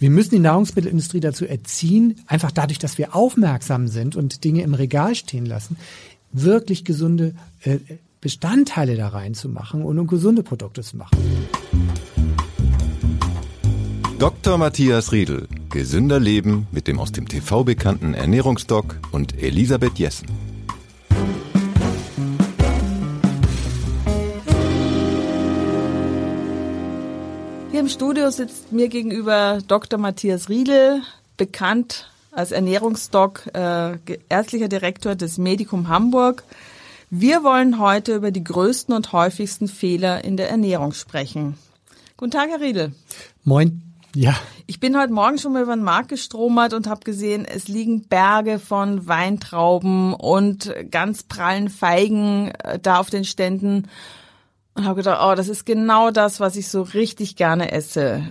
Wir müssen die Nahrungsmittelindustrie dazu erziehen, einfach dadurch, dass wir aufmerksam sind und Dinge im Regal stehen lassen, wirklich gesunde äh, Bestandteile da reinzumachen und um gesunde Produkte zu machen. Dr. Matthias Riedel. Gesünder Leben mit dem aus dem TV bekannten Ernährungsdoc und Elisabeth Jessen. Hier im Studio sitzt mir gegenüber Dr. Matthias Riedel, bekannt als Ernährungsdoc, äh, ärztlicher Direktor des Medikum Hamburg. Wir wollen heute über die größten und häufigsten Fehler in der Ernährung sprechen. Guten Tag, Herr Riedel. Moin. Ja. Ich bin heute Morgen schon mal über den Markt gestromert und habe gesehen, es liegen Berge von Weintrauben und ganz prallen Feigen äh, da auf den Ständen und habe gedacht, oh, das ist genau das, was ich so richtig gerne esse.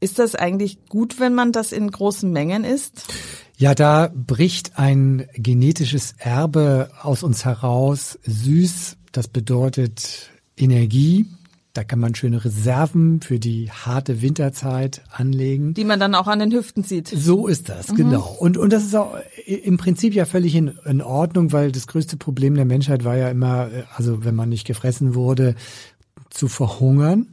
Ist das eigentlich gut, wenn man das in großen Mengen isst? Ja, da bricht ein genetisches Erbe aus uns heraus. Süß, das bedeutet Energie, da kann man schöne Reserven für die harte Winterzeit anlegen. Die man dann auch an den Hüften sieht. So ist das, mhm. genau. Und, und das ist auch im Prinzip ja völlig in, in Ordnung, weil das größte Problem der Menschheit war ja immer, also wenn man nicht gefressen wurde, zu verhungern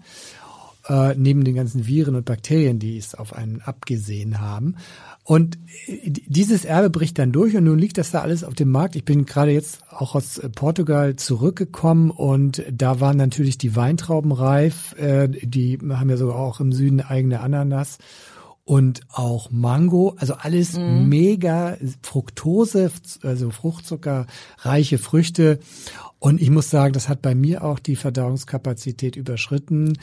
äh, neben den ganzen Viren und Bakterien, die es auf einen abgesehen haben. Und äh, dieses Erbe bricht dann durch und nun liegt das da alles auf dem Markt. Ich bin gerade jetzt auch aus äh, Portugal zurückgekommen und da waren natürlich die Weintrauben reif. Äh, die haben ja sogar auch im Süden eigene Ananas und auch Mango, also alles mhm. mega Fructose, also Fruchtzuckerreiche Früchte. Und ich muss sagen, das hat bei mir auch die Verdauungskapazität überschritten.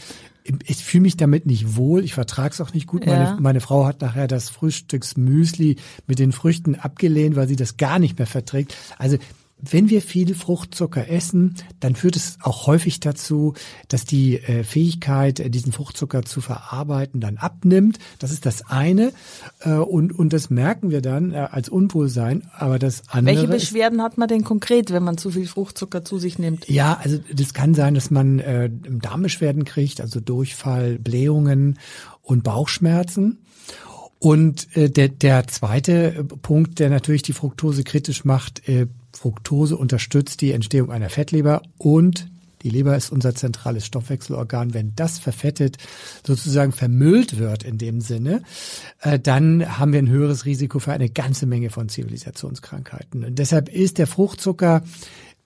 Ich fühle mich damit nicht wohl. Ich vertrage es auch nicht gut. Ja. Meine, meine Frau hat nachher das Frühstücksmüsli mit den Früchten abgelehnt, weil sie das gar nicht mehr verträgt. Also wenn wir viel Fruchtzucker essen, dann führt es auch häufig dazu, dass die äh, Fähigkeit, äh, diesen Fruchtzucker zu verarbeiten, dann abnimmt. Das ist das eine. Äh, und, und das merken wir dann als Unwohlsein. Aber das andere. Welche Beschwerden hat man denn konkret, wenn man zu viel Fruchtzucker zu sich nimmt? Ja, also das kann sein, dass man äh, Darmbeschwerden kriegt, also Durchfall, Blähungen und Bauchschmerzen. Und äh, der, der zweite Punkt, der natürlich die Fructose kritisch macht, äh, Fructose unterstützt die Entstehung einer Fettleber und die Leber ist unser zentrales Stoffwechselorgan. Wenn das verfettet, sozusagen vermüllt wird in dem Sinne, äh, dann haben wir ein höheres Risiko für eine ganze Menge von Zivilisationskrankheiten. Und deshalb ist der Fruchtzucker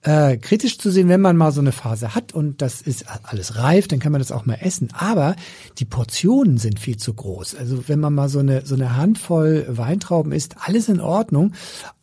äh, kritisch zu sehen, wenn man mal so eine Phase hat und das ist alles reif, dann kann man das auch mal essen. Aber die Portionen sind viel zu groß. Also wenn man mal so eine, so eine Handvoll Weintrauben isst, alles in Ordnung.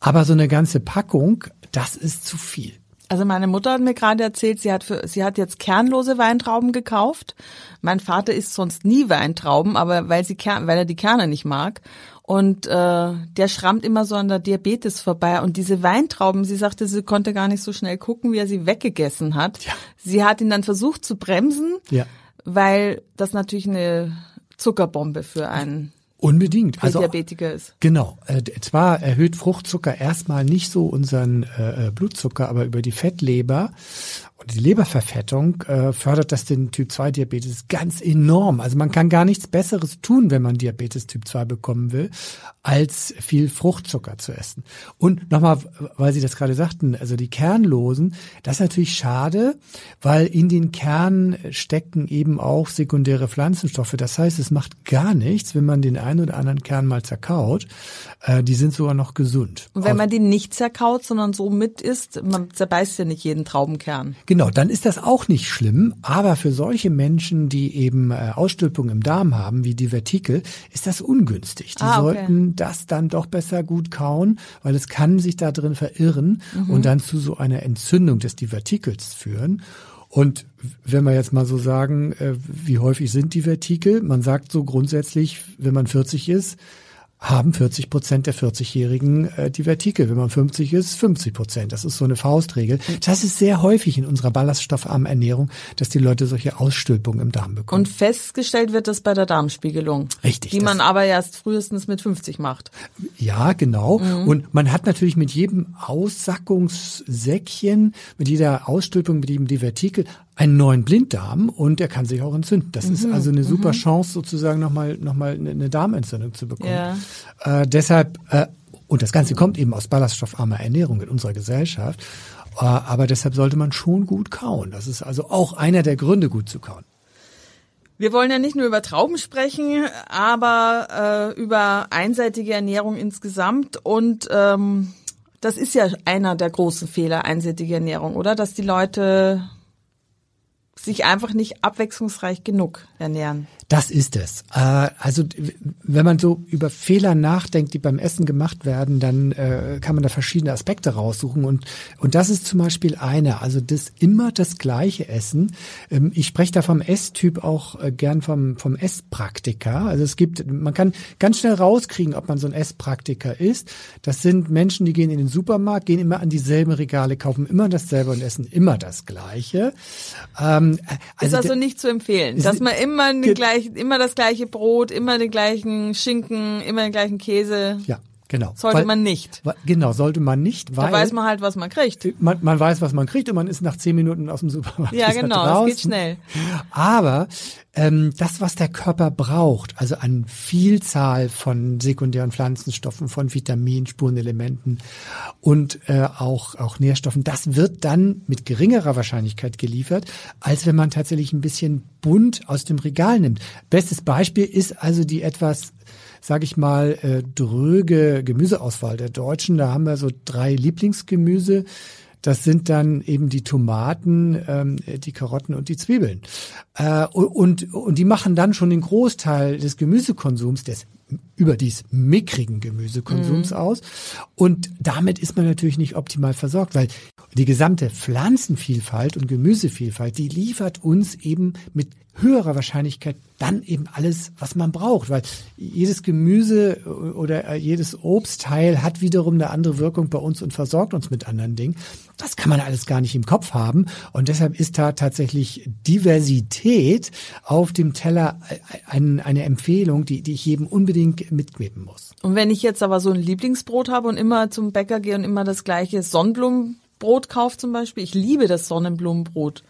Aber so eine ganze Packung, das ist zu viel. Also meine Mutter hat mir gerade erzählt, sie hat für, sie hat jetzt kernlose Weintrauben gekauft. Mein Vater isst sonst nie Weintrauben, aber weil sie weil er die Kerne nicht mag. Und äh, der schrammt immer so an der Diabetes vorbei. Und diese Weintrauben, sie sagte, sie konnte gar nicht so schnell gucken, wie er sie weggegessen hat. Ja. Sie hat ihn dann versucht zu bremsen, ja. weil das natürlich eine Zuckerbombe für einen Unbedingt. Also Diabetiker ist. Genau. Äh, zwar erhöht Fruchtzucker erstmal nicht so unseren äh, Blutzucker, aber über die Fettleber und die Leberverfettung äh, fördert das den Typ-2-Diabetes ganz enorm. Also man kann gar nichts Besseres tun, wenn man Diabetes Typ 2 bekommen will, als viel Fruchtzucker zu essen. Und nochmal, weil Sie das gerade sagten, also die Kernlosen, das ist natürlich schade, weil in den Kernen stecken eben auch sekundäre Pflanzenstoffe. Das heißt, es macht gar nichts, wenn man den einen oder anderen Kern mal zerkaut. Äh, die sind sogar noch gesund. Und wenn man die nicht zerkaut, sondern so mit isst, man zerbeißt ja nicht jeden Traubenkern. Genau, dann ist das auch nicht schlimm, aber für solche Menschen, die eben äh, Ausstülpung im Darm haben, wie Divertikel, ist das ungünstig. Die ah, okay. sollten das dann doch besser gut kauen, weil es kann sich da drin verirren mhm. und dann zu so einer Entzündung des Divertikels führen. Und wenn wir jetzt mal so sagen, äh, wie häufig sind die Vertikel? Man sagt so grundsätzlich, wenn man 40 ist, haben 40 Prozent der 40-Jährigen äh, die Vertikel. Wenn man 50 ist, 50 Prozent. Das ist so eine Faustregel. Das ist sehr häufig in unserer ballaststoffarmen Ernährung, dass die Leute solche Ausstülpungen im Darm bekommen. Und festgestellt wird das bei der Darmspiegelung. Richtig. Die man aber erst frühestens mit 50 macht. Ja, genau. Mhm. Und man hat natürlich mit jedem Aussackungssäckchen, mit jeder Ausstülpung, mit jedem Divertikel einen neuen Blinddarm und er kann sich auch entzünden. Das mhm. ist also eine super mhm. Chance, sozusagen nochmal noch mal eine Darmentzündung zu bekommen. Ja. Äh, deshalb, äh, und das Ganze kommt eben aus ballaststoffarmer Ernährung in unserer Gesellschaft, äh, aber deshalb sollte man schon gut kauen. Das ist also auch einer der Gründe, gut zu kauen. Wir wollen ja nicht nur über Trauben sprechen, aber äh, über einseitige Ernährung insgesamt und ähm, das ist ja einer der großen Fehler, einseitige Ernährung, oder? Dass die Leute sich einfach nicht abwechslungsreich genug ernähren. Das ist es. Äh, also wenn man so über Fehler nachdenkt, die beim Essen gemacht werden, dann äh, kann man da verschiedene Aspekte raussuchen und und das ist zum Beispiel einer. Also das immer das gleiche Essen. Ähm, ich spreche da vom Esstyp auch äh, gern vom vom Esspraktiker. Also es gibt, man kann ganz schnell rauskriegen, ob man so ein Esspraktiker ist. Das sind Menschen, die gehen in den Supermarkt, gehen immer an dieselben Regale, kaufen immer dasselbe und essen immer das Gleiche. Ähm, also ist also nicht zu empfehlen, dass man immer gleich, immer das gleiche Brot, immer den gleichen Schinken, immer den gleichen Käse. Ja. Genau. Sollte weil, man nicht. Genau, sollte man nicht, weil. Da weiß man halt, was man kriegt. Man, man weiß, was man kriegt und man ist nach zehn Minuten aus dem Supermarkt. Ja, genau, es geht schnell. Aber ähm, das, was der Körper braucht, also an Vielzahl von sekundären Pflanzenstoffen, von Vitaminen, Spurenelementen und äh, auch, auch Nährstoffen, das wird dann mit geringerer Wahrscheinlichkeit geliefert, als wenn man tatsächlich ein bisschen bunt aus dem Regal nimmt. Bestes Beispiel ist also die etwas sage ich mal, äh, dröge Gemüseauswahl der Deutschen. Da haben wir so drei Lieblingsgemüse. Das sind dann eben die Tomaten, ähm, die Karotten und die Zwiebeln. Äh, und, und die machen dann schon den Großteil des Gemüsekonsums, des überdies mickrigen Gemüsekonsums mhm. aus. Und damit ist man natürlich nicht optimal versorgt, weil die gesamte Pflanzenvielfalt und Gemüsevielfalt, die liefert uns eben mit höherer Wahrscheinlichkeit dann eben alles, was man braucht, weil jedes Gemüse oder jedes Obstteil hat wiederum eine andere Wirkung bei uns und versorgt uns mit anderen Dingen. Das kann man alles gar nicht im Kopf haben und deshalb ist da tatsächlich Diversität auf dem Teller eine Empfehlung, die, die ich jedem unbedingt mitgeben muss. Und wenn ich jetzt aber so ein Lieblingsbrot habe und immer zum Bäcker gehe und immer das gleiche Sonnenblumenbrot kaufe zum Beispiel, ich liebe das Sonnenblumenbrot.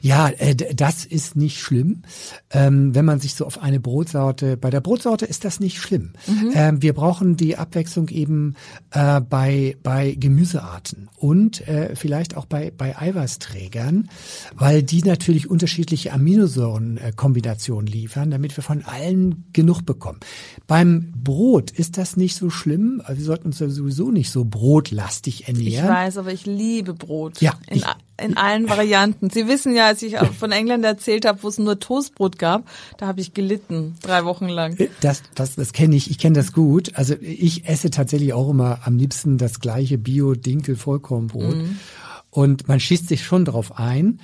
Ja, äh, das ist nicht schlimm, ähm, wenn man sich so auf eine Brotsorte, bei der Brotsorte ist das nicht schlimm. Mhm. Ähm, wir brauchen die Abwechslung eben äh, bei, bei Gemüsearten und äh, vielleicht auch bei, bei Eiweißträgern, weil die natürlich unterschiedliche Aminosäurenkombinationen liefern, damit wir von allen genug bekommen. Beim Brot ist das nicht so schlimm, wir sollten uns sowieso nicht so brotlastig ernähren. Ich weiß, aber ich liebe Brot. Ja, in, ich, in allen Varianten. Sie wissen ja, als ich von England erzählt habe, wo es nur Toastbrot gab, da habe ich gelitten, drei Wochen lang. Äh, das, das, das kenne ich, ich kenne das gut. Also ich esse tatsächlich auch immer am liebsten das gleiche Bio-Dinkel-Vollkornbrot. Mhm. Und man schießt sich schon drauf ein.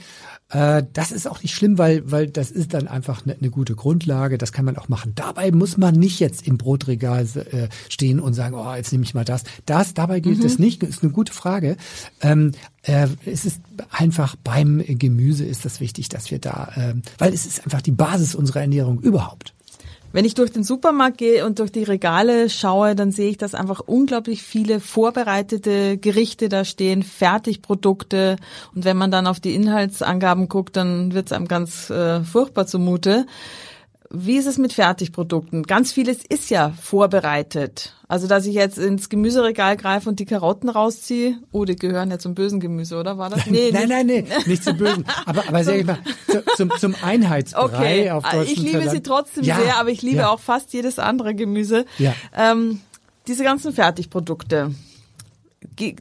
Äh, das ist auch nicht schlimm, weil, weil das ist dann einfach eine, eine gute Grundlage. Das kann man auch machen. Dabei muss man nicht jetzt im Brotregal äh, stehen und sagen, oh, jetzt nehme ich mal das. Das, dabei gilt mhm. es nicht. Ist eine gute Frage. Ähm, äh, es ist einfach beim Gemüse ist das wichtig, dass wir da, äh, weil es ist einfach die Basis unserer Ernährung überhaupt. Wenn ich durch den Supermarkt gehe und durch die Regale schaue, dann sehe ich, dass einfach unglaublich viele vorbereitete Gerichte da stehen, Fertigprodukte. Und wenn man dann auf die Inhaltsangaben guckt, dann wird es einem ganz äh, furchtbar zumute. Wie ist es mit Fertigprodukten? Ganz vieles ist ja vorbereitet. Also, dass ich jetzt ins Gemüseregal greife und die Karotten rausziehe, oh, die gehören ja zum bösen Gemüse, oder war das? Nee, nein, nein, nee, nicht zum bösen. Aber, aber sag ich mal, zum, zum Einheitsbrei okay. auf deutschen Ich liebe sie trotzdem ja, sehr, aber ich liebe ja. auch fast jedes andere Gemüse. Ja. Ähm, diese ganzen Fertigprodukte,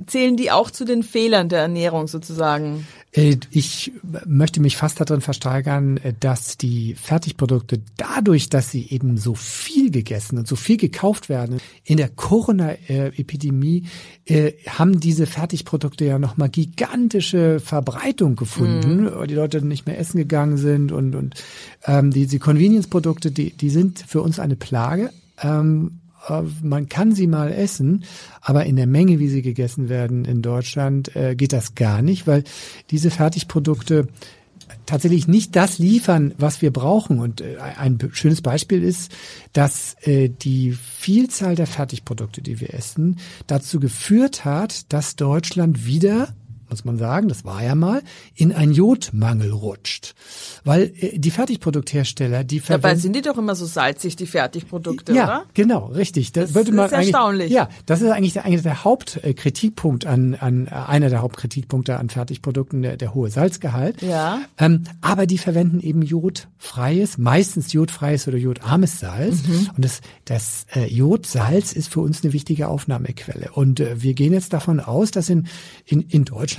zählen die auch zu den Fehlern der Ernährung sozusagen? Äh, ich möchte mich fast darin versteigern, äh, dass die Fertigprodukte dadurch, dass sie eben so viel gegessen und so viel gekauft werden, in der Corona-Epidemie äh, haben diese Fertigprodukte ja nochmal gigantische Verbreitung gefunden, weil die Leute nicht mehr essen gegangen sind und, und ähm, diese Convenience-Produkte, die, die sind für uns eine Plage. Ähm, äh, man kann sie mal essen, aber in der Menge, wie sie gegessen werden in Deutschland, äh, geht das gar nicht, weil diese Fertigprodukte tatsächlich nicht das liefern, was wir brauchen. Und äh, ein schönes Beispiel ist, dass die Vielzahl der Fertigprodukte, die wir essen, dazu geführt hat, dass Deutschland wieder muss man sagen, das war ja mal, in einen Jodmangel rutscht. Weil äh, die Fertigprodukthersteller, die verwenden... Dabei sind die doch immer so salzig, die Fertigprodukte, ja, oder? Ja, genau, richtig. Das, das würde man ist erstaunlich. Ja, das ist eigentlich der, eigentlich der Hauptkritikpunkt an, an, einer der Hauptkritikpunkte an Fertigprodukten, der, der hohe Salzgehalt. Ja. Ähm, aber die verwenden eben jodfreies, meistens jodfreies oder jodarmes Salz. Mhm. Und das, das äh, Jodsalz ist für uns eine wichtige Aufnahmequelle. Und äh, wir gehen jetzt davon aus, dass in, in, in Deutschland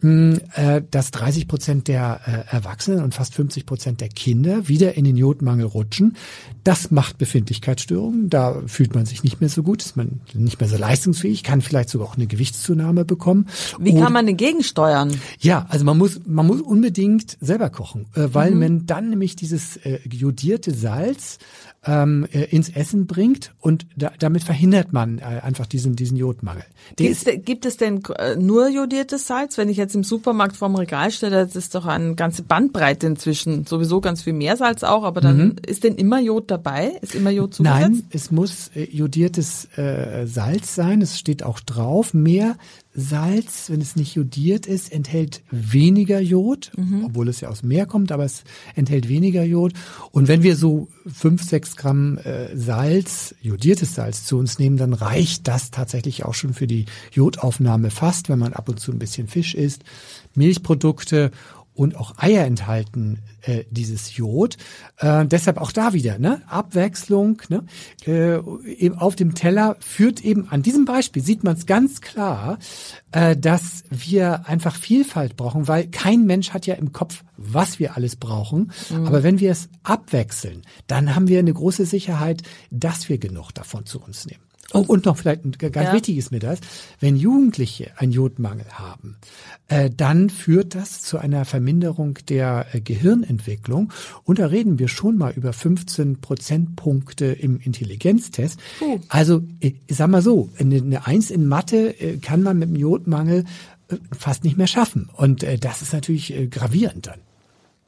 mh, äh, dass 30 Prozent der äh, Erwachsenen und fast 50 Prozent der Kinder wieder in den Jodmangel rutschen. Das macht Befindlichkeitsstörungen. Da fühlt man sich nicht mehr so gut, ist man nicht mehr so leistungsfähig, kann vielleicht sogar auch eine Gewichtszunahme bekommen. Wie kann man denn gegensteuern? Ja, also man muss, man muss unbedingt selber kochen, äh, weil mhm. man dann nämlich dieses jodierte Salz ähm, äh, ins Essen bringt und da, damit verhindert man äh, einfach diesen, diesen Jodmangel. Gibt, gibt es denn äh, nur jodiertes Salz? Wenn ich jetzt im Supermarkt vorm Regal stelle, das ist doch eine ganze Bandbreite inzwischen, sowieso ganz viel Meersalz auch, aber dann mhm. ist denn immer Jod dabei? Ist immer Jod zugesetzt? Nein, es muss äh, jodiertes äh, Salz sein, es steht auch drauf. Mehr Salz, wenn es nicht jodiert ist, enthält weniger Jod, mhm. obwohl es ja aus Meer kommt, aber es enthält weniger Jod. Und wenn wir so fünf, sechs Gramm äh, Salz, jodiertes Salz zu uns nehmen, dann reicht das tatsächlich auch schon für die Jodaufnahme fast, wenn man ab und zu ein bisschen Fisch isst. Milchprodukte und auch Eier enthalten äh, dieses Jod. Äh, deshalb auch da wieder, ne? Abwechslung, ne? Äh, eben auf dem Teller führt eben an diesem Beispiel sieht man es ganz klar, äh, dass wir einfach Vielfalt brauchen, weil kein Mensch hat ja im Kopf, was wir alles brauchen. Mhm. Aber wenn wir es abwechseln, dann haben wir eine große Sicherheit, dass wir genug davon zu uns nehmen. Oh, und noch vielleicht ein ganz ja. wichtiges mir das, wenn Jugendliche einen Jodmangel haben, äh, dann führt das zu einer Verminderung der äh, Gehirnentwicklung. Und da reden wir schon mal über 15 Prozentpunkte im Intelligenztest. Uh. Also, ich sag mal so, eine, eine Eins in Mathe äh, kann man mit dem Jodmangel äh, fast nicht mehr schaffen. Und äh, das ist natürlich äh, gravierend dann.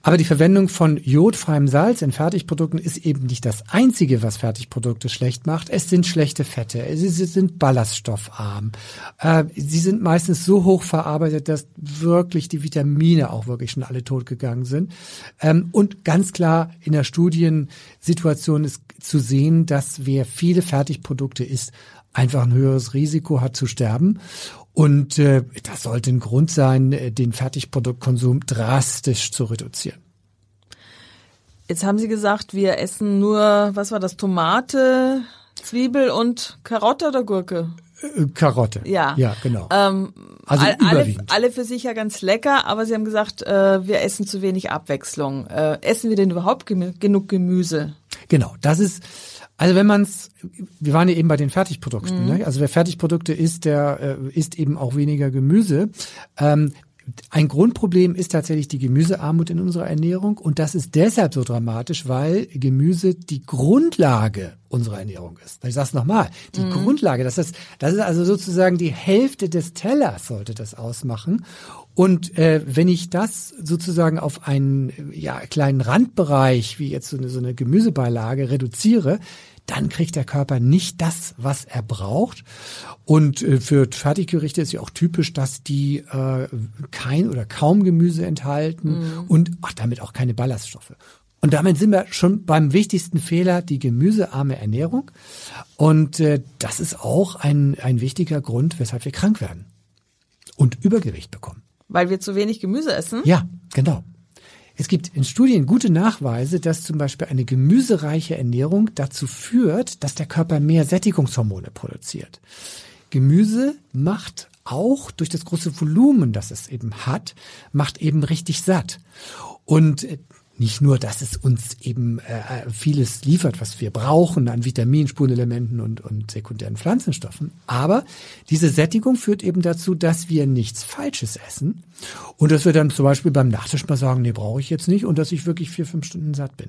Aber die Verwendung von jodfreiem Salz in Fertigprodukten ist eben nicht das Einzige, was Fertigprodukte schlecht macht. Es sind schlechte Fette, sie sind ballaststoffarm. Äh, sie sind meistens so hoch verarbeitet, dass wirklich die Vitamine auch wirklich schon alle totgegangen sind. Ähm, und ganz klar in der Studiensituation ist zu sehen, dass wer viele Fertigprodukte isst, einfach ein höheres Risiko hat zu sterben. Und äh, das sollte ein Grund sein, äh, den Fertigproduktkonsum drastisch zu reduzieren. Jetzt haben Sie gesagt, wir essen nur, was war das, Tomate, Zwiebel und Karotte oder Gurke? Äh, Karotte. Ja. Ja, genau. Ähm, also alle, alle für sich ja ganz lecker, aber Sie haben gesagt, äh, wir essen zu wenig Abwechslung. Äh, essen wir denn überhaupt genug Gemüse? Genau, das ist also wenn man es, wir waren ja eben bei den Fertigprodukten, mhm. ne? also wer Fertigprodukte isst, der äh, isst eben auch weniger Gemüse. Ähm, ein Grundproblem ist tatsächlich die Gemüsearmut in unserer Ernährung und das ist deshalb so dramatisch, weil Gemüse die Grundlage unserer Ernährung ist. Ich sage es nochmal, die mhm. Grundlage, das ist, das ist also sozusagen die Hälfte des Tellers sollte das ausmachen. Und äh, wenn ich das sozusagen auf einen ja, kleinen Randbereich, wie jetzt so eine, so eine Gemüsebeilage, reduziere, dann kriegt der Körper nicht das, was er braucht. Und äh, für Fertiggerichte ist ja auch typisch, dass die äh, kein oder kaum Gemüse enthalten mhm. und ach, damit auch keine Ballaststoffe. Und damit sind wir schon beim wichtigsten Fehler, die gemüsearme Ernährung. Und äh, das ist auch ein, ein wichtiger Grund, weshalb wir krank werden und Übergewicht bekommen. Weil wir zu wenig Gemüse essen? Ja, genau. Es gibt in Studien gute Nachweise, dass zum Beispiel eine gemüsereiche Ernährung dazu führt, dass der Körper mehr Sättigungshormone produziert. Gemüse macht auch durch das große Volumen, das es eben hat, macht eben richtig satt. Und nicht nur, dass es uns eben äh, vieles liefert, was wir brauchen an Vitaminen, Spurenelementen und, und sekundären Pflanzenstoffen, aber diese Sättigung führt eben dazu, dass wir nichts Falsches essen und dass wir dann zum Beispiel beim Nachtisch mal sagen, nee, brauche ich jetzt nicht und dass ich wirklich vier, fünf Stunden satt bin.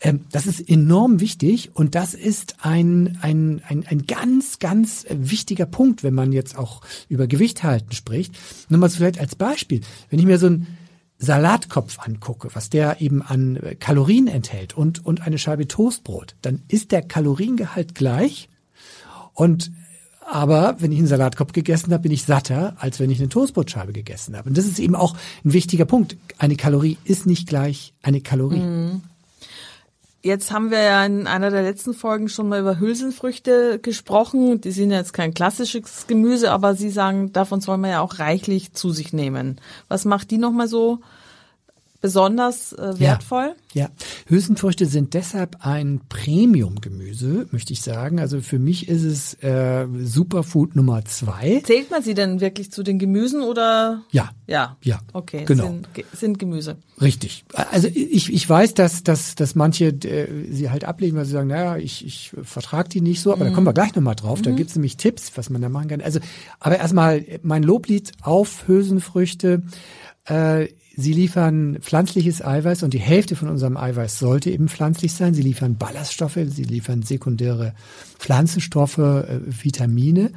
Ähm, das ist enorm wichtig und das ist ein, ein, ein, ein ganz, ganz wichtiger Punkt, wenn man jetzt auch über Gewicht halten spricht. Nur mal vielleicht als Beispiel, wenn ich mir so ein Salatkopf angucke, was der eben an Kalorien enthält und, und eine Scheibe Toastbrot, dann ist der Kaloriengehalt gleich und Aber wenn ich einen Salatkopf gegessen habe, bin ich satter, als wenn ich eine Toastbrotscheibe gegessen habe. Und das ist eben auch ein wichtiger Punkt. Eine Kalorie ist nicht gleich eine Kalorie. Mhm. Jetzt haben wir ja in einer der letzten Folgen schon mal über Hülsenfrüchte gesprochen. Die sind jetzt kein klassisches Gemüse, aber Sie sagen, davon soll man ja auch reichlich zu sich nehmen. Was macht die nochmal so besonders äh, wertvoll? Ja, ja, Hülsenfrüchte sind deshalb ein Premium-Gemüse, möchte ich sagen. Also für mich ist es äh, Superfood Nummer zwei. Zählt man sie denn wirklich zu den Gemüsen oder? Ja. Ja. Ja. Okay. Genau. Sind, sind Gemüse. Richtig. Also ich, ich weiß, dass, dass, dass manche äh, sie halt ablehnen, weil sie sagen, naja, ich, ich vertrage die nicht so, aber mhm. da kommen wir gleich nochmal drauf. Mhm. Da gibt's nämlich Tipps, was man da machen kann. Also, aber erstmal mein Loblied auf Hülsenfrüchte. Sie liefern pflanzliches Eiweiß und die Hälfte von unserem Eiweiß sollte eben pflanzlich sein. Sie liefern Ballaststoffe, sie liefern sekundäre Pflanzenstoffe, äh, Vitamine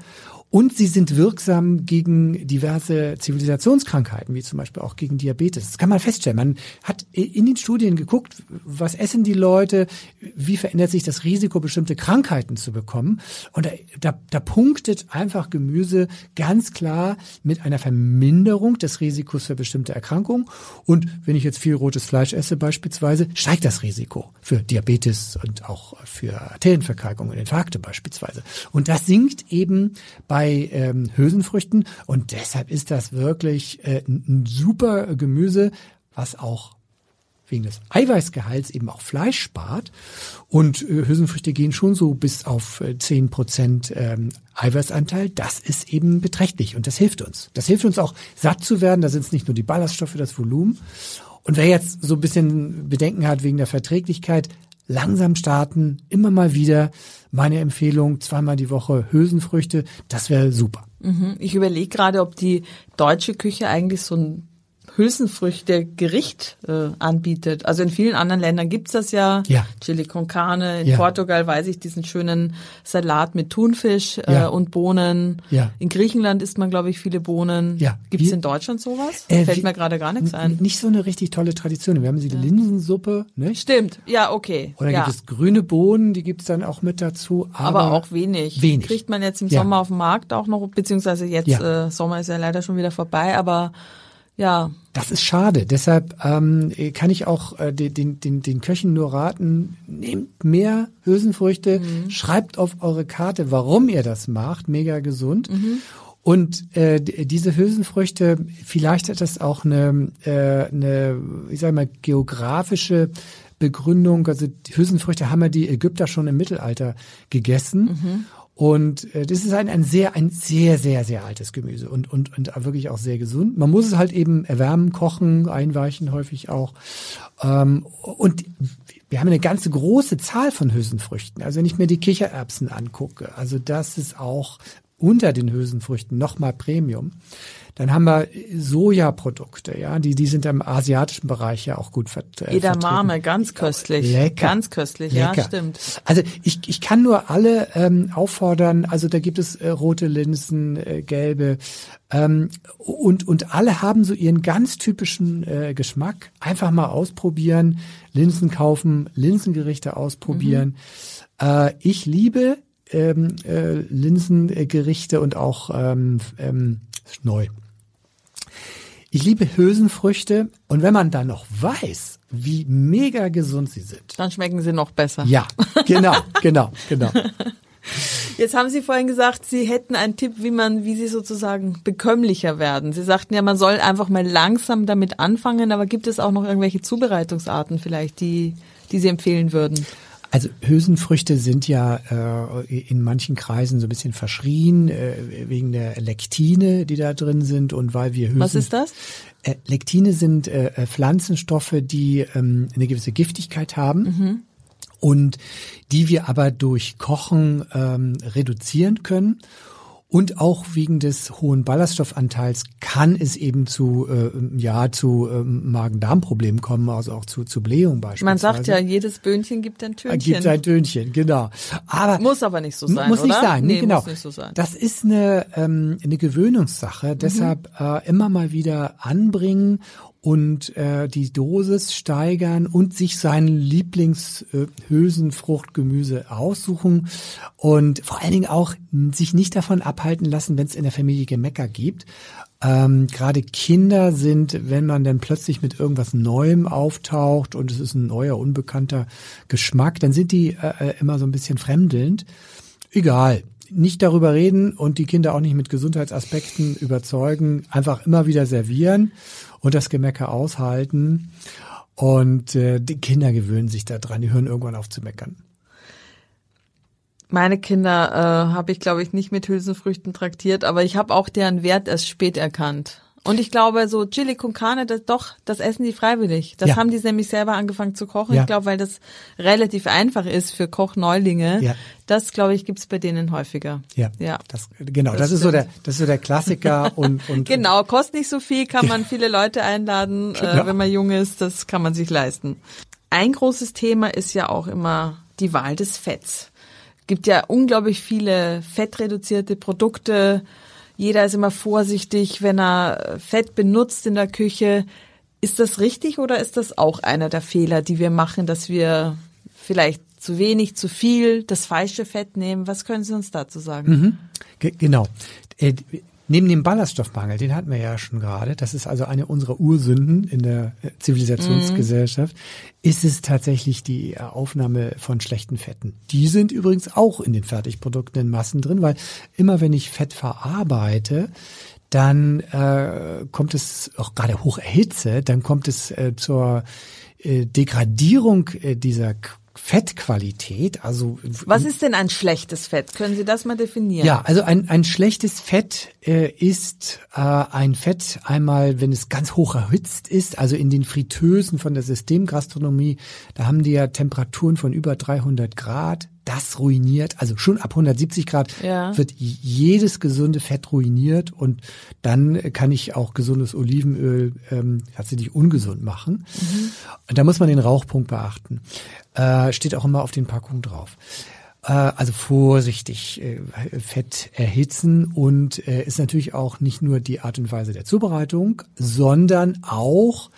und sie sind wirksam gegen diverse Zivilisationskrankheiten, wie zum Beispiel auch gegen Diabetes. Das kann man feststellen. Man hat in den Studien geguckt, was essen die Leute, wie verändert sich das Risiko, bestimmte Krankheiten zu bekommen. Und da, da, da punktet einfach Gemüse ganz klar mit einer Verminderung des Risikos für bestimmte Erkrankungen. Und wenn ich jetzt viel rotes Fleisch esse beispielsweise, steigt das Risiko für Diabetes und auch für Arterienverkalkung und Infarkte beispielsweise. Und das sinkt eben bei bei ähm, Hülsenfrüchten und deshalb ist das wirklich äh, ein super Gemüse, was auch wegen des Eiweißgehalts eben auch Fleisch spart. Und äh, Hülsenfrüchte gehen schon so bis auf äh, zehn Prozent ähm, Eiweißanteil. Das ist eben beträchtlich und das hilft uns. Das hilft uns auch satt zu werden. Da sind es nicht nur die Ballaststoffe, das Volumen. Und wer jetzt so ein bisschen Bedenken hat wegen der Verträglichkeit, langsam starten, immer mal wieder. Meine Empfehlung, zweimal die Woche Hülsenfrüchte, das wäre super. Mhm. Ich überlege gerade, ob die deutsche Küche eigentlich so ein Hülsenfrüchte-Gericht äh, anbietet. Also in vielen anderen Ländern gibt's das ja. ja. Chili con carne. In Ja. Portugal weiß ich diesen schönen Salat mit Thunfisch äh, Ja. und Bohnen. Ja. In Griechenland isst man, glaube ich, viele Bohnen. Ja. Gibt's Wir- in Deutschland sowas? Äh, Fällt mir gerade gar nichts ein. Nicht so eine richtig tolle Tradition. Wir haben die Linsensuppe, nicht? Stimmt, ja, okay. Oder gibt es grüne Bohnen, die gibt's dann auch mit dazu. Aber, aber auch wenig. Wenig. Kriegt man jetzt im. Sommer auf dem Markt auch noch, beziehungsweise jetzt äh, Sommer ist ja leider schon wieder vorbei, aber ja, Das ist schade. Deshalb ähm, kann ich auch äh, den, den, den, Köchen nur raten, nehmt mehr Hülsenfrüchte, Mhm. schreibt auf eure Karte, warum ihr das macht, mega gesund. Mhm. Und äh, diese Hülsenfrüchte, vielleicht hat das auch eine, äh, eine ich sag mal, geografische Begründung. Also Hülsenfrüchte haben ja die Ägypter schon im Mittelalter gegessen. Und äh, das ist ein, ein sehr, ein sehr, sehr, sehr altes Gemüse und, und, und wirklich auch sehr gesund. Man muss es halt eben erwärmen, kochen, einweichen häufig auch. Ähm, und wir haben eine ganze große Zahl von Hülsenfrüchten. Also wenn ich mir die Kichererbsen angucke, also das ist auch unter den Hülsenfrüchten nochmal Premium. Dann haben wir Sojaprodukte, ja, die, die sind im asiatischen Bereich ja auch gut vert, äh, Edamame, vertreten. ganz köstlich. Lecker. Ganz köstlich, ja, Lecker. stimmt. Also ich, ich kann nur alle ähm, auffordern, also da gibt es äh, rote Linsen, äh, gelbe ähm, und, und alle haben so ihren ganz typischen äh, Geschmack. Einfach mal ausprobieren, Linsen kaufen, Linsengerichte ausprobieren. Äh, ich liebe ähm, äh, Linsengerichte und auch ähm, ähm, neu. Ich liebe Hülsenfrüchte und wenn man dann noch weiß, wie mega gesund sie sind, Dann schmecken sie noch besser. ja, genau, genau, genau. Jetzt haben Sie vorhin gesagt, Sie hätten einen Tipp, wie man, wie Sie sozusagen bekömmlicher werden. Sie sagten ja, man soll einfach mal langsam damit anfangen, aber gibt es auch noch irgendwelche Zubereitungsarten vielleicht, die, die Sie empfehlen würden? Also Hülsenfrüchte sind ja äh, in manchen Kreisen so ein bisschen verschrien äh, wegen der Lektine, die da drin sind und weil wir Hülsen Was ist das? Äh, Lektine sind äh, äh, Pflanzenstoffe, die ähm, eine gewisse Giftigkeit haben. Mhm. Und die wir aber durch Kochen ähm, reduzieren können. Und auch wegen des hohen Ballaststoffanteils kann es eben zu äh, ja zu ähm, Magen-Darm-Problemen kommen, also auch zu zu Blähung beispielsweise. Man sagt ja, jedes Böhnchen gibt ein Tönchen. Gibt ein Tönchen, genau. Aber Muss aber nicht so sein, muss nicht oder? sein, nee, genau. muss nicht so sein. Mhm. Das ist eine ähm, eine Gewöhnungssache. Deshalb äh, immer mal wieder anbringen und äh, die Dosis steigern und sich sein Lieblingshülsenfruchtgemüse äh, aussuchen und vor allen Dingen auch sich nicht davon abhalten lassen, wenn es in der Familie Gemecker gibt. Ähm, Gerade Kinder sind, wenn man dann plötzlich mit irgendwas Neuem auftaucht und es ist ein neuer, unbekannter Geschmack, dann sind die äh, äh immer so ein bisschen fremdelnd. Egal, nicht darüber reden und die Kinder auch nicht mit Gesundheitsaspekten überzeugen, einfach immer wieder servieren und das Gemecker aushalten. Und äh, die Kinder gewöhnen sich da dran, die hören irgendwann auf zu meckern. Meine Kinder äh, habe ich, glaube ich, nicht mit Hülsenfrüchten traktiert, aber ich habe auch deren Wert erst spät erkannt. Und ich glaube, so Chili con Carne, das doch, das essen die freiwillig. Das ja. haben die nämlich selber angefangen zu kochen. Ja. Ich glaube, weil das relativ einfach ist für Kochneulinge. Ja. Das, glaube ich, gibt's bei denen häufiger. Ja. ja. Das, genau, das, das ist so der, das ist so der Klassiker und, und Genau, kostet nicht so viel, kann man viele Leute einladen, äh, genau. äh, wenn man jung ist, das kann man sich leisten. Ein großes Thema ist ja auch immer die Wahl des Fetts. Gibt ja unglaublich viele fettreduzierte Produkte jeder ist immer vorsichtig, wenn er Fett benutzt in der Küche. Ist das richtig oder ist das auch einer der Fehler, die wir machen, dass wir vielleicht zu wenig, zu viel, das falsche Fett nehmen? Was können Sie uns dazu sagen? Mhm. Genau. Äh, Neben dem Ballaststoffmangel, den hatten wir ja schon gerade, das ist also eine unserer Ursünden in der äh, Zivilisationsgesellschaft, mhm. ist es tatsächlich die Aufnahme von schlechten Fetten. Die sind übrigens auch in den Fertigprodukten in Massen drin, weil immer wenn ich Fett verarbeite, dann äh, kommt es auch gerade hoch erhitze, dann kommt es äh, zur äh, Degradierung äh, dieser Fettqualität, also was ist denn ein schlechtes Fett? Können Sie das mal definieren? Ja, also ein, ein schlechtes Fett äh, ist äh, ein Fett einmal, wenn es ganz hoch erhitzt ist, also in den Fritteusen von der Systemgastronomie, da haben die ja Temperaturen von über 300 Grad das ruiniert, also schon ab 170 Grad ja. wird jedes gesunde Fett ruiniert und dann kann ich auch gesundes Olivenöl ähm, tatsächlich ungesund machen. Mhm. Und da muss man den Rauchpunkt beachten. Äh, steht auch immer auf den Packungen drauf. Äh, also vorsichtig äh, Fett erhitzen und äh, ist natürlich auch nicht nur die Art und Weise der Zubereitung, sondern auch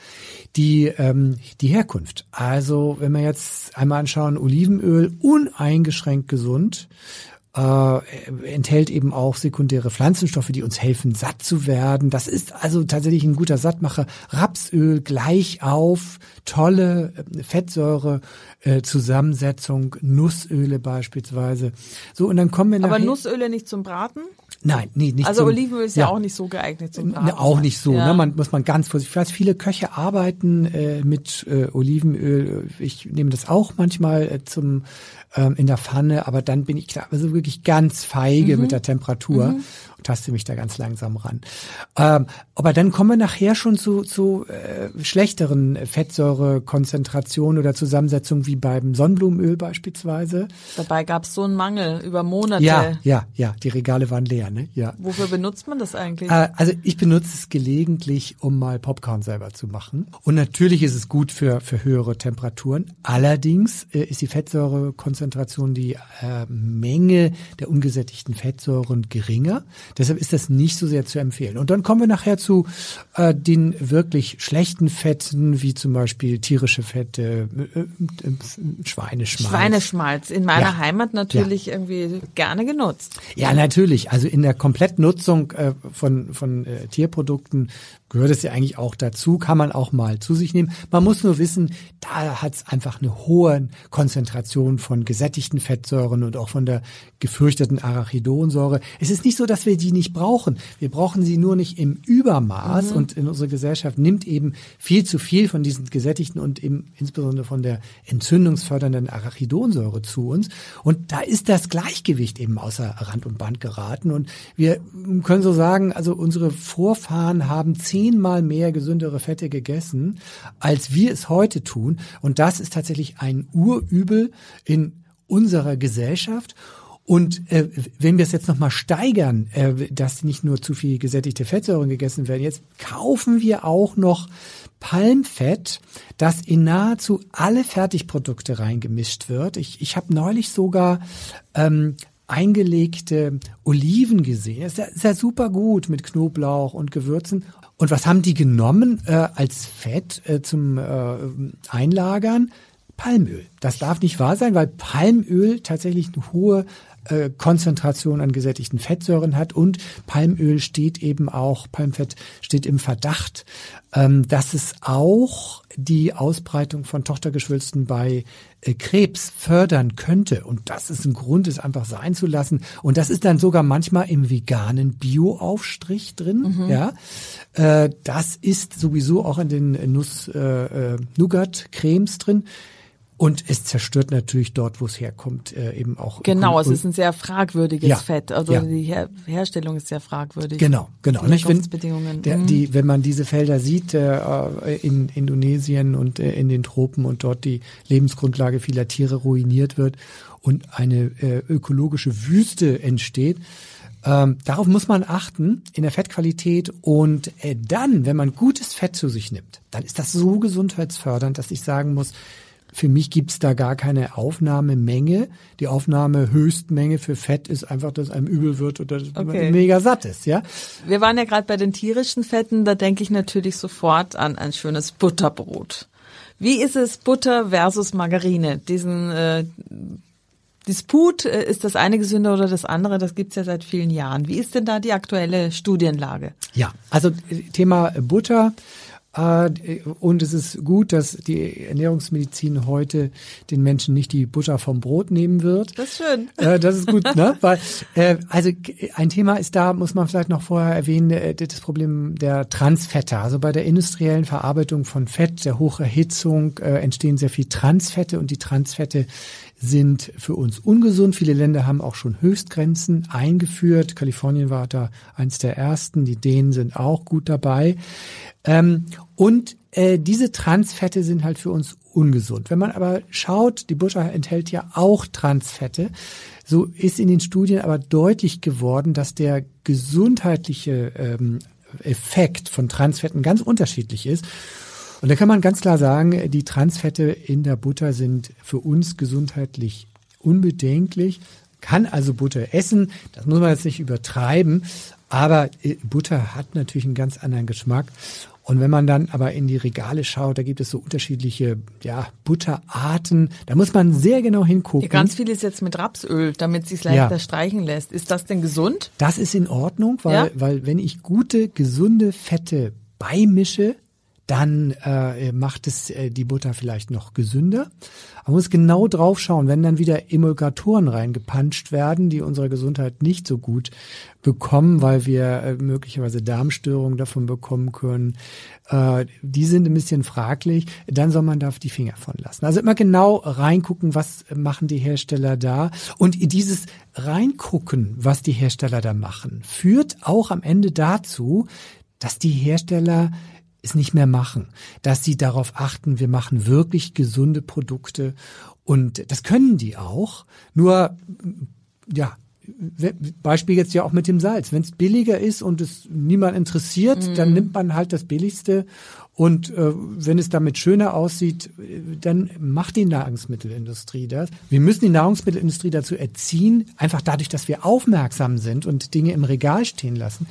die, ähm, die Herkunft. Also wenn wir jetzt einmal anschauen, Olivenöl uneingeschränkt gesund, äh, enthält eben auch sekundäre Pflanzenstoffe, die uns helfen, satt zu werden. Das ist also tatsächlich ein guter Sattmacher. Rapsöl gleich auf, tolle äh, Fettsäure, äh, Zusammensetzung, Nussöle beispielsweise. So, und dann kommen wir Aber Nussöle nicht zum Braten? Nein, nee, nicht Also zum, Olivenöl ist ja, ja, auch nicht so geeignet zum Braten. Auch nicht so, ja. ne? Man muss man ganz vorsichtig. Ich weiß, viele Köche arbeiten äh, mit äh, Olivenöl. Ich nehme das auch manchmal äh, zum ähm, in der Pfanne, aber dann bin ich klar, also wirklich ganz feige mhm. mit der Temperatur mhm. Taste mich da ganz langsam ran. Ähm, aber dann kommen wir nachher schon zu, zu äh, schlechteren Fettsäurekonzentrationen oder Zusammensetzungen wie beim Sonnenblumenöl beispielsweise. Dabei gab es so einen Mangel über Monate. Ja, ja, ja, die Regale waren leer, ne? Ja. Wofür benutzt man das eigentlich? Äh, also ich benutze es gelegentlich, um mal Popcorn selber zu machen. Und natürlich ist es gut für, für höhere Temperaturen. Allerdings äh, ist die Fettsäurekonzentration Konzentration die äh, Menge der ungesättigten Fettsäuren geringer. Deshalb ist das nicht so sehr zu empfehlen. Und dann kommen wir nachher zu äh, den wirklich schlechten Fetten, wie zum Beispiel tierische Fette, äh, äh, Schweineschmalz. Schweineschmalz, in meiner ja. Heimat natürlich ja. irgendwie gerne genutzt. Ja, natürlich. Also in der Komplettnutzung äh, von, von äh, Tierprodukten gehört es ja eigentlich auch dazu, kann man auch mal zu sich nehmen. Man muss nur wissen, da hat es einfach eine hohe Konzentration von gesättigten Fettsäuren und auch von der gefürchteten Arachidonsäure. Es ist nicht so, dass wir die nicht brauchen. Wir brauchen sie nur nicht im Übermaß mhm. und in unserer Gesellschaft nimmt eben viel zu viel von diesen gesättigten und eben insbesondere von der entzündungsfördernden Arachidonsäure zu uns. Und da ist das Gleichgewicht eben außer Rand und Band geraten. Und wir können so sagen, also unsere Vorfahren haben zehn zehnmal mehr gesündere Fette gegessen, als wir es heute tun. Und das ist tatsächlich ein Urübel in unserer Gesellschaft. Und äh, wenn wir es jetzt nochmal steigern, äh, dass nicht nur zu viel gesättigte Fettsäuren gegessen werden, jetzt kaufen wir auch noch Palmfett, das in nahezu alle Fertigprodukte reingemischt wird. Ich, ich habe neulich sogar ähm, eingelegte Oliven gesehen. Das ist ja, ist ja super gut mit Knoblauch und Gewürzen. Und was haben die genommen äh, als Fett äh, zum äh, Einlagern? Palmöl. Das darf nicht wahr sein, weil Palmöl tatsächlich eine hohe äh, Konzentration an gesättigten Fettsäuren hat und Palmöl steht eben auch, Palmfett steht im Verdacht, ähm, dass es auch die Ausbreitung von Tochtergeschwülsten bei äh, Krebs fördern könnte. Und das ist ein Grund, es einfach sein zu lassen. Und das ist dann sogar manchmal im veganen Bio-Aufstrich drin. Mhm. Ja, äh, das ist sowieso auch in den Nuss-Nougat-Cremes drin. Und es zerstört natürlich dort, wo es herkommt, äh, eben auch. Genau, es ist ein sehr fragwürdiges ja, Fett. Also ja. die Her Herstellung ist sehr fragwürdig. Genau, genau. Nicht, wenn, der, mhm. die, wenn man diese Felder sieht äh, in Indonesien und äh, in den Tropen und dort die Lebensgrundlage vieler Tiere ruiniert wird und eine äh, ökologische Wüste entsteht, ähm, darauf muss man achten in der Fettqualität und äh, dann, wenn man gutes Fett zu sich nimmt, dann ist das so gesundheitsfördernd, dass ich sagen muss, für mich gibt's da gar keine Aufnahmemenge. Die Aufnahmehöchstmenge für Fett ist einfach, dass einem übel wird oder dass okay. man mega satt ist, ja. Wir waren ja gerade bei den tierischen Fetten, da denke ich natürlich sofort an ein schönes Butterbrot. Wie ist es Butter versus Margarine? Diesen äh, Disput, äh, ist das eine gesünder oder das andere? Das gibt's ja seit vielen Jahren. Wie ist denn da die aktuelle Studienlage? Ja, also Thema Butter und es ist gut, dass die Ernährungsmedizin heute den Menschen nicht die Butter vom Brot nehmen wird. Das ist schön. Äh, das ist gut, ne? Weil, äh, also ein Thema ist da, muss man vielleicht noch vorher erwähnen, das Problem der Transfette. Also bei der industriellen Verarbeitung von Fett, der Hocherhitzung, entstehen sehr viel Transfette und die Transfette sind für uns ungesund. Viele Länder haben auch schon Höchstgrenzen eingeführt. Kalifornien war da eins der ersten. Die Dänen sind auch gut dabei. Ähm, und äh, diese Transfette sind halt für uns ungesund. Wenn man aber schaut, die Butter enthält ja auch Transfette, so ist in den Studien aber deutlich geworden, dass der gesundheitliche ähm, Effekt von Transfetten ganz unterschiedlich ist. Und da kann man ganz klar sagen, die Transfette in der Butter sind für uns gesundheitlich unbedenklich. Kann also Butter essen, das muss man jetzt nicht übertreiben, aber äh, Butter hat natürlich einen ganz anderen Geschmack. Und wenn man dann aber in die Regale schaut, da gibt es so unterschiedliche ja, Butterarten. Da muss man sehr genau hingucken. Ja, ganz viel ist jetzt mit Rapsöl, damit es sich leichter ja. streichen lässt. Ist das denn gesund? Das ist in Ordnung, weil, ja? weil wenn ich gute, gesunde Fette beimische, dann äh, macht es äh, die Butter vielleicht noch gesünder. Man muss genau drauf schauen, wenn dann wieder Emulgatoren reingepanscht werden, die unserer Gesundheit nicht so gut bekommen, weil wir äh, möglicherweise Darmstörungen davon bekommen können. Äh, die sind ein bisschen fraglich. Dann soll man da die Finger von lassen. Also immer genau reingucken, was machen die Hersteller da. Und dieses Reingucken, was die Hersteller da machen, führt auch am Ende dazu, dass die Hersteller es nicht mehr machen, dass sie darauf achten, wir machen wirklich gesunde Produkte und das können die auch. Nur, ja, Beispiel jetzt ja auch mit dem Salz. Wenn es billiger ist und es niemand interessiert, mhm. dann nimmt man halt das Billigste. Und äh, wenn es damit schöner aussieht, dann macht die Nahrungsmittelindustrie das. Wir müssen die Nahrungsmittelindustrie dazu erziehen, einfach dadurch, dass wir aufmerksam sind und Dinge im Regal stehen lassen,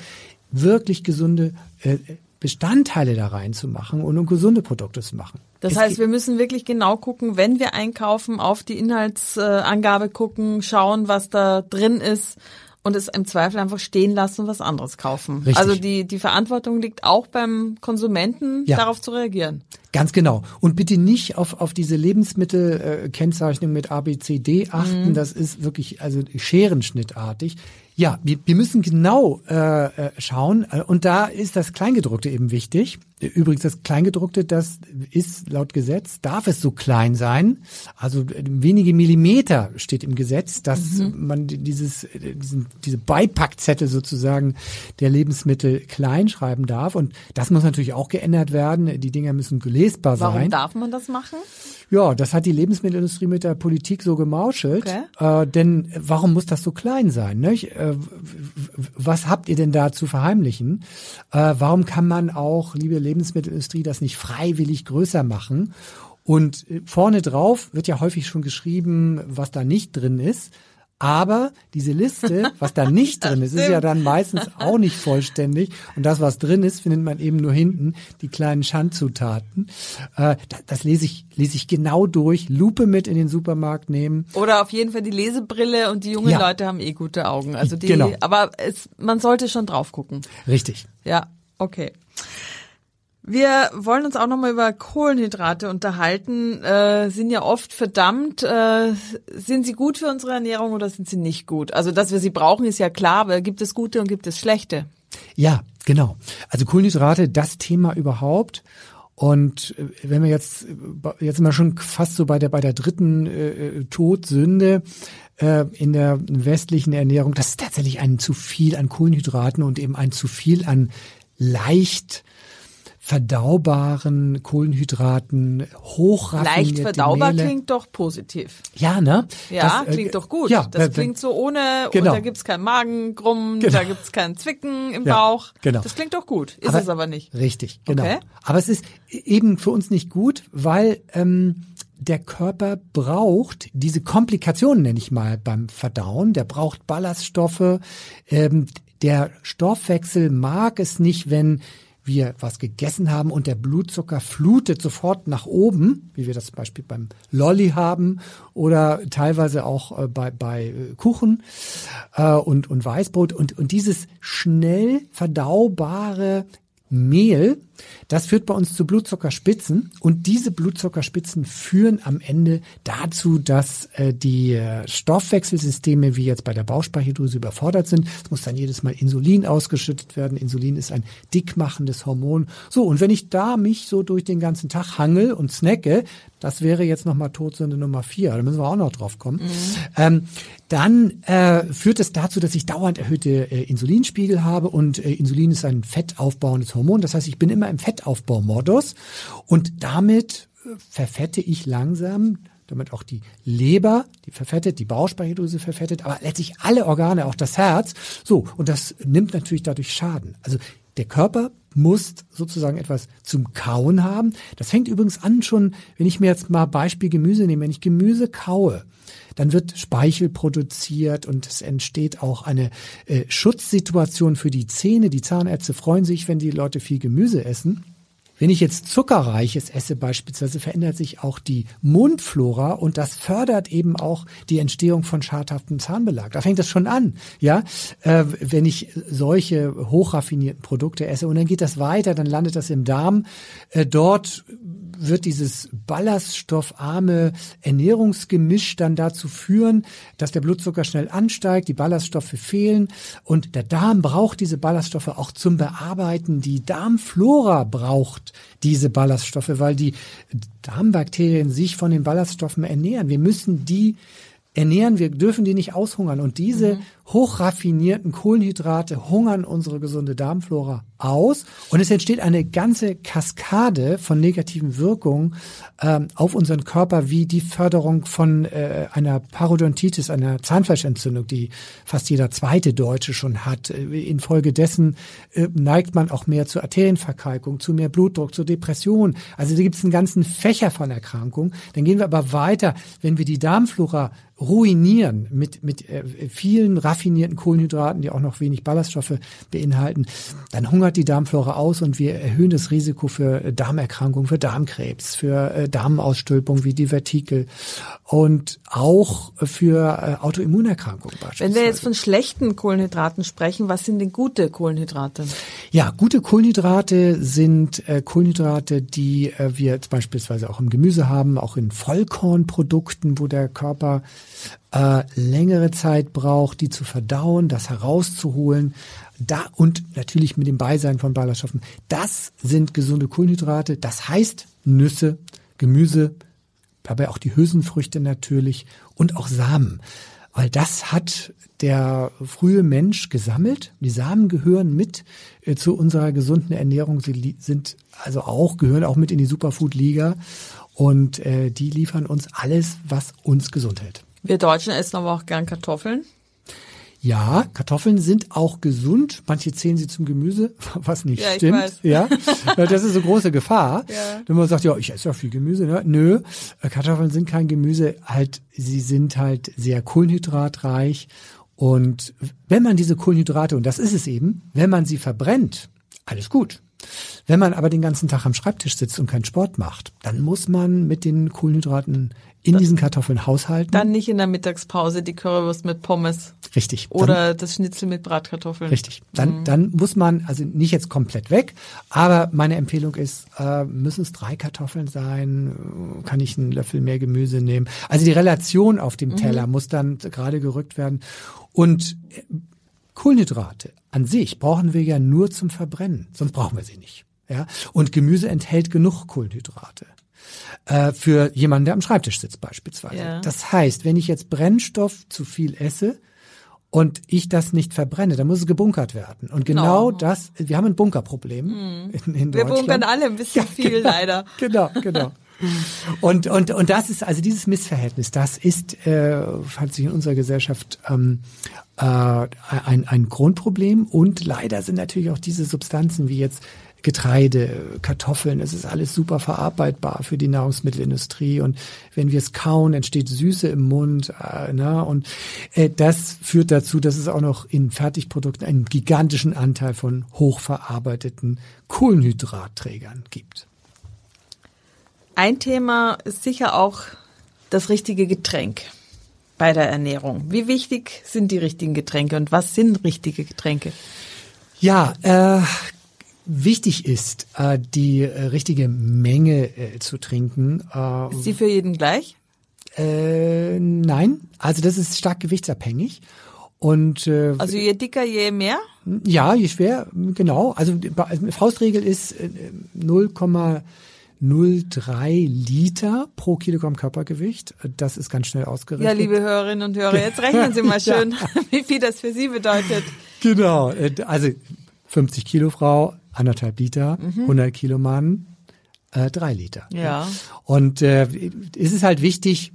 wirklich gesunde äh, Bestandteile da reinzumachen und um gesunde Produkte zu machen. Das es heißt, wir müssen wirklich genau gucken, wenn wir einkaufen, auf die Inhaltsangabe gucken, schauen, was da drin ist und es im Zweifel einfach stehen lassen und was anderes kaufen. Richtig. Also die, die Verantwortung liegt auch beim Konsumenten, ja. darauf zu reagieren. Ganz genau. Und bitte nicht auf, auf diese Lebensmittelkennzeichnung mit A, B, C, D achten. Mhm. Das ist wirklich also scherenschnittartig. Ja, wir, wir müssen genau äh, äh schauen äh, und da ist das Kleingedruckte eben wichtig. Übrigens, das Kleingedruckte, das ist laut Gesetz, darf es so klein sein. Also äh, wenige Millimeter steht im Gesetz, dass mhm. man dieses, diesen, diese Beipackzettel sozusagen der Lebensmittel klein schreiben darf. Und das muss natürlich auch geändert werden. Die Dinger müssen lesbar sein. Warum darf man das machen? Ja, das hat die Lebensmittelindustrie mit der Politik so gemauschelt. Okay. Äh, denn warum muss das so klein sein? Nicht? Äh, was habt ihr denn da zu verheimlichen? Äh, warum kann man auch, liebe Lebensmittelindustrie, das nicht freiwillig größer machen? Und äh, vorne drauf wird ja häufig schon geschrieben, was da nicht drin ist. Aber diese Liste, was da nicht drin ist, ist ja dann meistens auch nicht vollständig. Und das, was drin ist, findet man eben nur hinten, die kleinen Schandzutaten. Äh, das, das lese ich, lese ich genau durch, Lupe mit in den Supermarkt nehmen. Oder auf jeden Fall die Lesebrille und die jungen Ja. Leute haben eh gute Augen. Also die, Genau. aber es, man sollte schon drauf gucken. Richtig. Ja, okay. Wir wollen uns auch nochmal über Kohlenhydrate unterhalten. Äh, sind ja oft verdammt. Äh, sind sie gut für unsere Ernährung oder sind sie nicht gut? Also, dass wir sie brauchen, ist ja klar, aber gibt es gute und gibt es schlechte? Ja, genau. Also Kohlenhydrate, das Thema überhaupt. Und äh, wenn wir jetzt, äh, jetzt sind wir schon fast so bei der, bei der dritten äh, Todsünde äh, in der westlichen Ernährung, das ist tatsächlich ein zu viel an Kohlenhydraten und eben ein zu viel an leicht verdaubaren Kohlenhydraten, hochraffinierten Leicht verdaubar Mehle. klingt doch positiv. Ja, ne? Ja, Das, äh, klingt doch gut. Ja, das wenn- klingt so ohne, Genau. und da gibt's keinen Magengrummen, Genau. da gibt's keinen Zwicken im Ja, Bauch. genau. Das klingt doch gut. Ist es aber nicht. Richtig, genau. Okay. Aber es ist eben für uns nicht gut, weil ähm, der Körper braucht diese Komplikationen, nenne ich mal, beim Verdauen. Der braucht Ballaststoffe. Ähm, der Stoffwechsel mag es nicht, wenn wir was gegessen haben und der Blutzucker flutet sofort nach oben, wie wir das zum Beispiel beim Lolli haben oder teilweise auch äh, bei, bei äh, Kuchen äh, und, und Weißbrot. Und, und dieses schnell verdaubare Mehl, das führt bei uns zu Blutzuckerspitzen und diese Blutzuckerspitzen führen am Ende dazu, dass äh, die äh, Stoffwechselsysteme wie jetzt bei der Bauchspeicheldrüse überfordert sind. Es muss dann jedes Mal Insulin ausgeschüttet werden. Insulin ist ein dickmachendes Hormon. So, und wenn ich da mich so durch den ganzen Tag hangel und snacke, das wäre jetzt nochmal Todsünde Nummer vier, da müssen wir auch noch drauf kommen, ähm, dann äh, führt es dazu, dass ich dauernd erhöhte äh, Insulinspiegel habe und äh, Insulin ist ein fettaufbauendes Hormon. Das heißt, ich bin immer im Fettaufbaumodus und damit äh, verfette ich langsam damit auch die Leber, die verfettet, die Bauchspeicheldrüse verfettet, aber letztlich alle Organe, auch das Herz. So, und das nimmt natürlich dadurch Schaden. Also der Körper muss sozusagen etwas zum Kauen haben. Das fängt übrigens an schon, wenn ich mir jetzt mal Beispiel Gemüse nehme, wenn ich Gemüse kaue, dann wird Speichel produziert und es entsteht auch eine äh, Schutzsituation für die Zähne. Die Zahnärzte freuen sich, wenn die Leute viel Gemüse essen. Wenn ich jetzt Zuckerreiches esse beispielsweise, verändert sich auch die Mundflora und das fördert eben auch die Entstehung von schadhaftem Zahnbelag. Da fängt das schon an, ja, äh, wenn ich solche hochraffinierten Produkte esse und dann geht das weiter, dann landet das im Darm. Äh, dort wird dieses ballaststoffarme Ernährungsgemisch dann dazu führen, dass der Blutzucker schnell ansteigt, die Ballaststoffe fehlen und der Darm braucht diese Ballaststoffe auch zum Bearbeiten. Die Darmflora braucht diese Ballaststoffe, weil die Darmbakterien sich von den Ballaststoffen ernähren. Wir müssen die ernähren, wir dürfen die nicht aushungern. Und diese hochraffinierten Kohlenhydrate hungern unsere gesunde Darmflora aus. Und es entsteht eine ganze Kaskade von negativen Wirkungen ähm, auf unseren Körper, wie die Förderung von äh, einer Parodontitis, einer Zahnfleischentzündung, die fast jeder zweite Deutsche schon hat. Äh, Infolgedessen äh, neigt man auch mehr zur Arterienverkalkung, zu mehr Blutdruck, zur Depression. Also da gibt es einen ganzen Fächer von Erkrankungen. Dann gehen wir aber weiter, wenn wir die Darmflora ruinieren mit, mit äh, vielen raffinierten Kohlenhydraten, die auch noch wenig Ballaststoffe beinhalten, dann hungert die Darmflora aus und wir erhöhen das Risiko für äh, Darmerkrankungen, für Darmkrebs, für äh, Darmausstülpung wie Divertikel und auch für äh, Autoimmunerkrankungen beispielsweise. Wenn wir jetzt von schlechten Kohlenhydraten sprechen, was sind denn gute Kohlenhydrate? Ja, gute Kohlenhydrate sind Kohlenhydrate, die wir jetzt beispielsweise auch im Gemüse haben, auch in Vollkornprodukten, wo der Körper äh, längere Zeit braucht, die zu verdauen, das herauszuholen. Da und natürlich mit dem Beisein von Ballaststoffen. Das sind gesunde Kohlenhydrate. Das heißt Nüsse, Gemüse, dabei auch die Hülsenfrüchte natürlich und auch Samen. Weil das hat der frühe Mensch gesammelt. Die Samen gehören mit äh, zu unserer gesunden Ernährung. Sie sind also auch, gehören auch mit in die Superfood-Liga. Und äh, die liefern uns alles, was uns gesund hält. Wir Deutschen essen aber auch gern Kartoffeln. Ja, Kartoffeln sind auch gesund. Manche zählen sie zum Gemüse, was nicht Ja, stimmt. weiß. Ja, das ist eine große Gefahr. Ja. Wenn man sagt, ja, ich esse ja viel Gemüse. Ne? Nö, äh, Kartoffeln sind kein Gemüse. Halt, sie sind halt sehr kohlenhydratreich. Und wenn man diese Kohlenhydrate, und das ist es eben, wenn man sie verbrennt, alles gut. Wenn man aber den ganzen Tag am Schreibtisch sitzt und keinen Sport macht, dann muss man mit den Kohlenhydraten in diesen Kartoffeln haushalten. Dann nicht in der Mittagspause die Currywurst mit Pommes Richtig. Dann- oder das Schnitzel mit Bratkartoffeln. Richtig. Dann, dann muss man, also nicht jetzt komplett weg, aber meine Empfehlung ist, äh, müssen es drei Kartoffeln sein, kann ich einen Löffel mehr Gemüse nehmen. Also die Relation auf dem Teller muss dann gerade gerückt werden. Und äh, Kohlenhydrate an sich brauchen wir ja nur zum Verbrennen, sonst brauchen wir sie nicht. Ja? Und Gemüse enthält genug Kohlenhydrate. Äh, für jemanden, der am Schreibtisch sitzt beispielsweise. Ja. Das heißt, wenn ich jetzt Brennstoff zu viel esse, und ich das nicht verbrenne, dann muss es gebunkert werden. Und genau Oh. das, wir haben ein Bunkerproblem in, in Wir Deutschland. bunkern alle ein bisschen viel, leider. Genau, genau. Und, und, und das ist, also dieses Missverhältnis, das ist, äh, hat sich in unserer Gesellschaft ähm, äh, ein, ein Grundproblem. Und leider sind natürlich auch diese Substanzen wie jetzt Getreide, Kartoffeln, es ist alles super verarbeitbar für die Nahrungsmittelindustrie. Und wenn wir es kauen, entsteht Süße im Mund. Äh, ne? Und äh, das führt dazu, dass es auch noch in Fertigprodukten einen gigantischen Anteil von hochverarbeiteten Kohlenhydratträgern gibt. Ein Thema ist sicher auch das richtige Getränk bei der Ernährung. Wie wichtig sind die richtigen Getränke und was sind richtige Getränke? Ja, äh, wichtig ist, äh, die richtige Menge äh, zu trinken. Äh, ist sie für jeden gleich? Äh, nein, also das ist stark gewichtsabhängig. Und, äh, also je dicker, je mehr? Ja, je schwer, genau. Also Faustregel ist äh, 0,5 0,3 Liter pro Kilogramm Körpergewicht. Das ist ganz schnell ausgerechnet. Ja, liebe Hörerinnen und Hörer, jetzt rechnen Sie mal schön, ja. wie viel das für Sie bedeutet. Genau, also 50 Kilo Frau, anderthalb Liter, mhm. 100 Kilo Mann, äh, drei Liter. Ja. Und äh, ist es ist halt wichtig,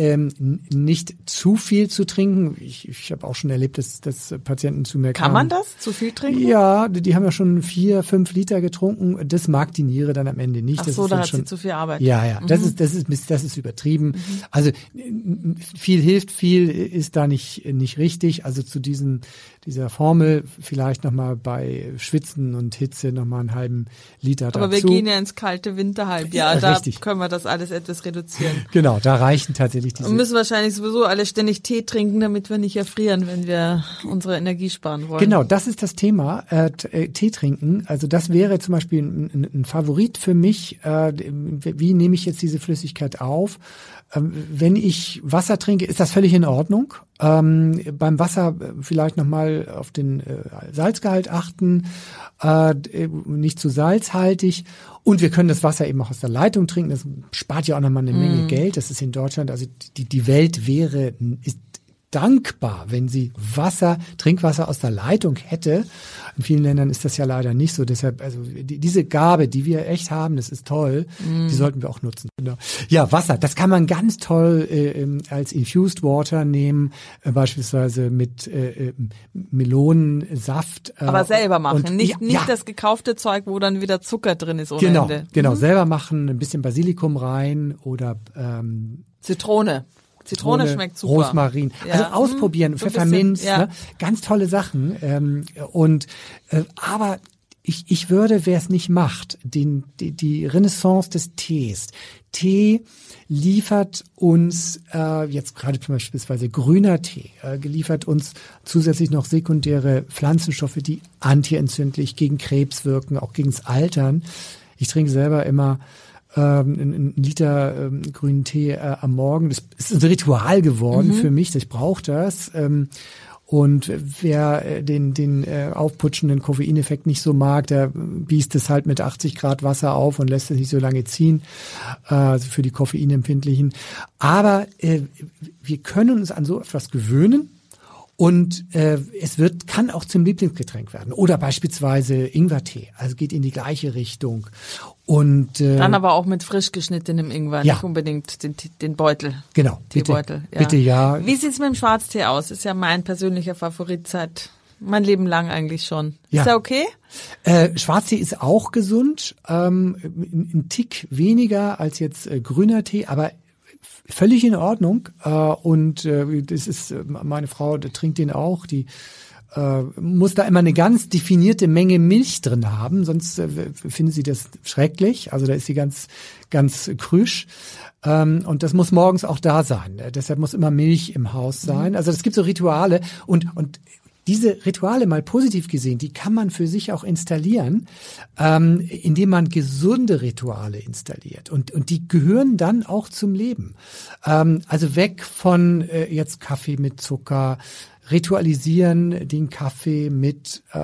ähm, nicht zu viel zu trinken. Ich, ich habe auch schon erlebt, dass, dass Patienten zu mir Kann kamen. man das? Zu viel trinken? Ja, die, die haben ja schon vier, fünf Liter getrunken. Das mag die Niere dann am Ende nicht. Ach das so, da hat schon, sie zu viel Arbeit. Ja, ja, das ist das ist das ist übertrieben. Also n- viel hilft, viel ist da nicht nicht richtig. Also zu diesen dieser Formel vielleicht noch mal bei Schwitzen und Hitze noch mal einen halben Liter Aber dazu. wir gehen ja ins kalte Winterhalbjahr, Ja, da richtig. können wir das alles etwas reduzieren. Genau, da reichen tatsächlich diese Wir müssen wahrscheinlich sowieso alle ständig Tee trinken, damit wir nicht erfrieren, wenn wir unsere Energie sparen wollen. Genau, das ist das Thema. Äh, äh, Tee trinken. Also das wäre zum Beispiel ein, ein, ein Favorit für mich. Äh, wie nehme ich jetzt diese Flüssigkeit auf? Ähm, wenn ich Wasser trinke, ist das völlig in Ordnung. Ähm, beim Wasser äh, vielleicht nochmal auf den äh, Salzgehalt achten, äh, nicht zu salzhaltig. Und wir können das Wasser eben auch aus der Leitung trinken. Das spart ja auch nochmal eine Menge Geld. Das ist in Deutschland, also die, die Welt wäre, ist dankbar, wenn sie Wasser, Trinkwasser aus der Leitung hätte. In vielen Ländern ist das ja leider nicht so. Deshalb, also die, diese Gabe, die wir echt haben, das ist toll. Die sollten wir auch nutzen. Genau. Ja, Wasser, das kann man ganz toll äh, ähm, als Infused Water nehmen, äh, beispielsweise mit äh, äh, Melonensaft. Äh, Aber selber machen, und- nicht, ja, nicht ja, das gekaufte Zeug, wo dann wieder Zucker drin ist ohne Genau, Ende. genau, selber machen, ein bisschen Basilikum rein oder ähm, Zitrone. Zitrone schmeckt super. Rosmarin. Ja. Also ausprobieren, Hm, so Pfefferminz, bisschen, ja. ne? ganz tolle Sachen. Ähm, und äh, aber ich, ich würde, wer es nicht macht, den, die, die Renaissance des Tees. Tee liefert uns äh, jetzt gerade beispielsweise grüner Tee, äh, geliefert uns zusätzlich noch sekundäre Pflanzenstoffe, die antientzündlich gegen Krebs wirken, auch gegens Altern. Ich trinke selber immer ähm, einen Liter ähm, grünen Tee äh, am Morgen. Das ist ein Ritual geworden für mich. Ich brauche das. Ähm, und wer äh, den, den äh, aufputschenden Koffeineffekt nicht so mag, der biest es halt mit 80 Grad Wasser auf und lässt es nicht so lange ziehen, äh, also für die Koffeinempfindlichen. Aber äh, wir können uns an so etwas gewöhnen Und äh, es wird kann auch zum Lieblingsgetränk werden oder beispielsweise Ingwertee. Also geht in die gleiche Richtung. Und äh, Dann aber auch mit frisch geschnittenem Ingwer, Ja. nicht unbedingt den, den Beutel. genau, bitte, Teebeutel. Ja. bitte ja. Wie sieht's mit dem Schwarztee aus? Ist ja mein persönlicher Favorit seit mein Leben lang eigentlich schon. Ja. Ist der okay? Äh, Schwarztee ist auch gesund, ähm, ein, Tick weniger als jetzt äh, grüner Tee, aber völlig in Ordnung. Äh, und äh, das ist äh, meine Frau trinkt den auch. Die äh, muss da immer eine ganz definierte Menge Milch drin haben, sonst äh, findet sie das schrecklich. Also da ist sie ganz ganz krüsch. Ähm, und das muss morgens auch da sein. Äh, deshalb muss immer Milch im Haus sein. Also es gibt so Rituale und und diese Rituale mal positiv gesehen, die kann man für sich auch installieren, ähm, indem man gesunde Rituale installiert. Und, und die gehören dann auch zum Leben. Ähm, also weg von äh, jetzt Kaffee mit Zucker, ritualisieren den Kaffee mit äh,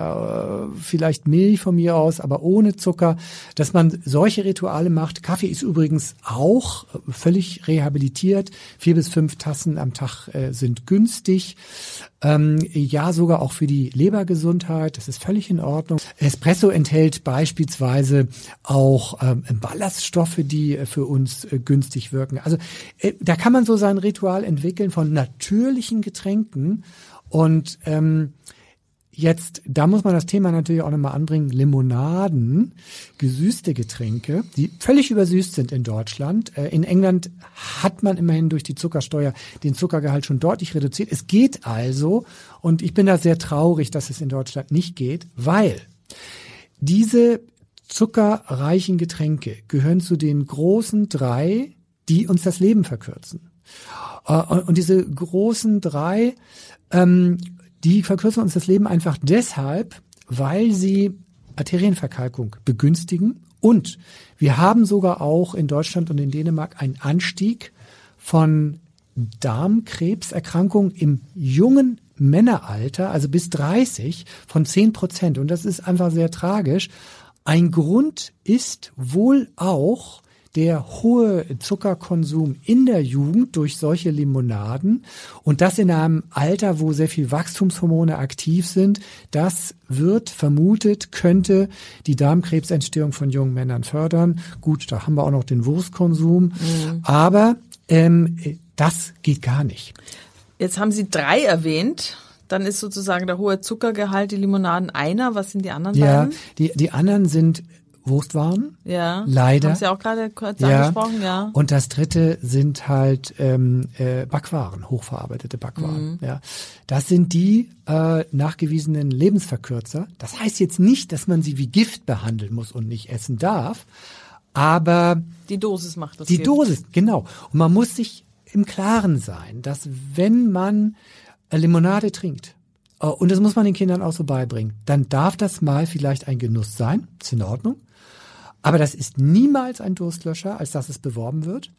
vielleicht Milch von mir aus, aber ohne Zucker, dass man solche Rituale macht. Kaffee ist übrigens auch äh, völlig rehabilitiert. Vier bis fünf Tassen am Tag äh, sind günstig. Ähm, ja, sogar auch für die Lebergesundheit. Das ist völlig in Ordnung. Espresso enthält beispielsweise auch ähm, Ballaststoffe, die äh, für uns äh, günstig wirken. Also äh, da kann man so sein Ritual entwickeln von natürlichen Getränken und ähm, Jetzt, da muss man das Thema natürlich auch nochmal anbringen, Limonaden, gesüßte Getränke, die völlig übersüßt sind in Deutschland. Äh, In England hat man immerhin durch die Zuckersteuer den Zuckergehalt schon deutlich reduziert. Es geht also, und ich bin da sehr traurig, dass es in Deutschland nicht geht, weil diese zuckerreichen Getränke gehören zu den großen drei, die uns das Leben verkürzen. Äh, Und diese großen drei, ähm, die verkürzen uns das Leben einfach deshalb, weil sie Arterienverkalkung begünstigen. Und wir haben sogar auch in Deutschland und in Dänemark einen Anstieg von Darmkrebserkrankungen im jungen Männeralter, also bis 30, von 10 Prozent. Und das ist einfach sehr tragisch. Ein Grund ist wohl auch der hohe Zuckerkonsum in der Jugend durch solche Limonaden und das in einem Alter, wo sehr viel Wachstumshormone aktiv sind, das wird vermutet, könnte die Darmkrebsentstehung von jungen Männern fördern. Gut, da haben wir auch noch den Wurstkonsum, aber ähm, das geht gar nicht. Jetzt haben Sie drei erwähnt. Dann ist sozusagen der hohe Zuckergehalt, die Limonaden einer. Was sind die anderen Ja, beiden? die, die anderen sind Wurstwaren. Ja. Leider. Haben Sie auch gerade kurz angesprochen, ja. Und das dritte sind halt ähm, äh, Backwaren, hochverarbeitete Backwaren. Mhm. Ja, das sind die äh, nachgewiesenen Lebensverkürzer. Das heißt jetzt nicht, dass man sie wie Gift behandeln muss und nicht essen darf, aber Die Dosis macht das. die Gift. Dosis, genau. Und man muss sich im Klaren sein, dass wenn man äh, Limonade trinkt, äh, und das muss man den Kindern auch so beibringen, dann darf das mal vielleicht ein Genuss sein, ist in Ordnung. Aber das ist niemals ein Durstlöscher, als dass es beworben wird.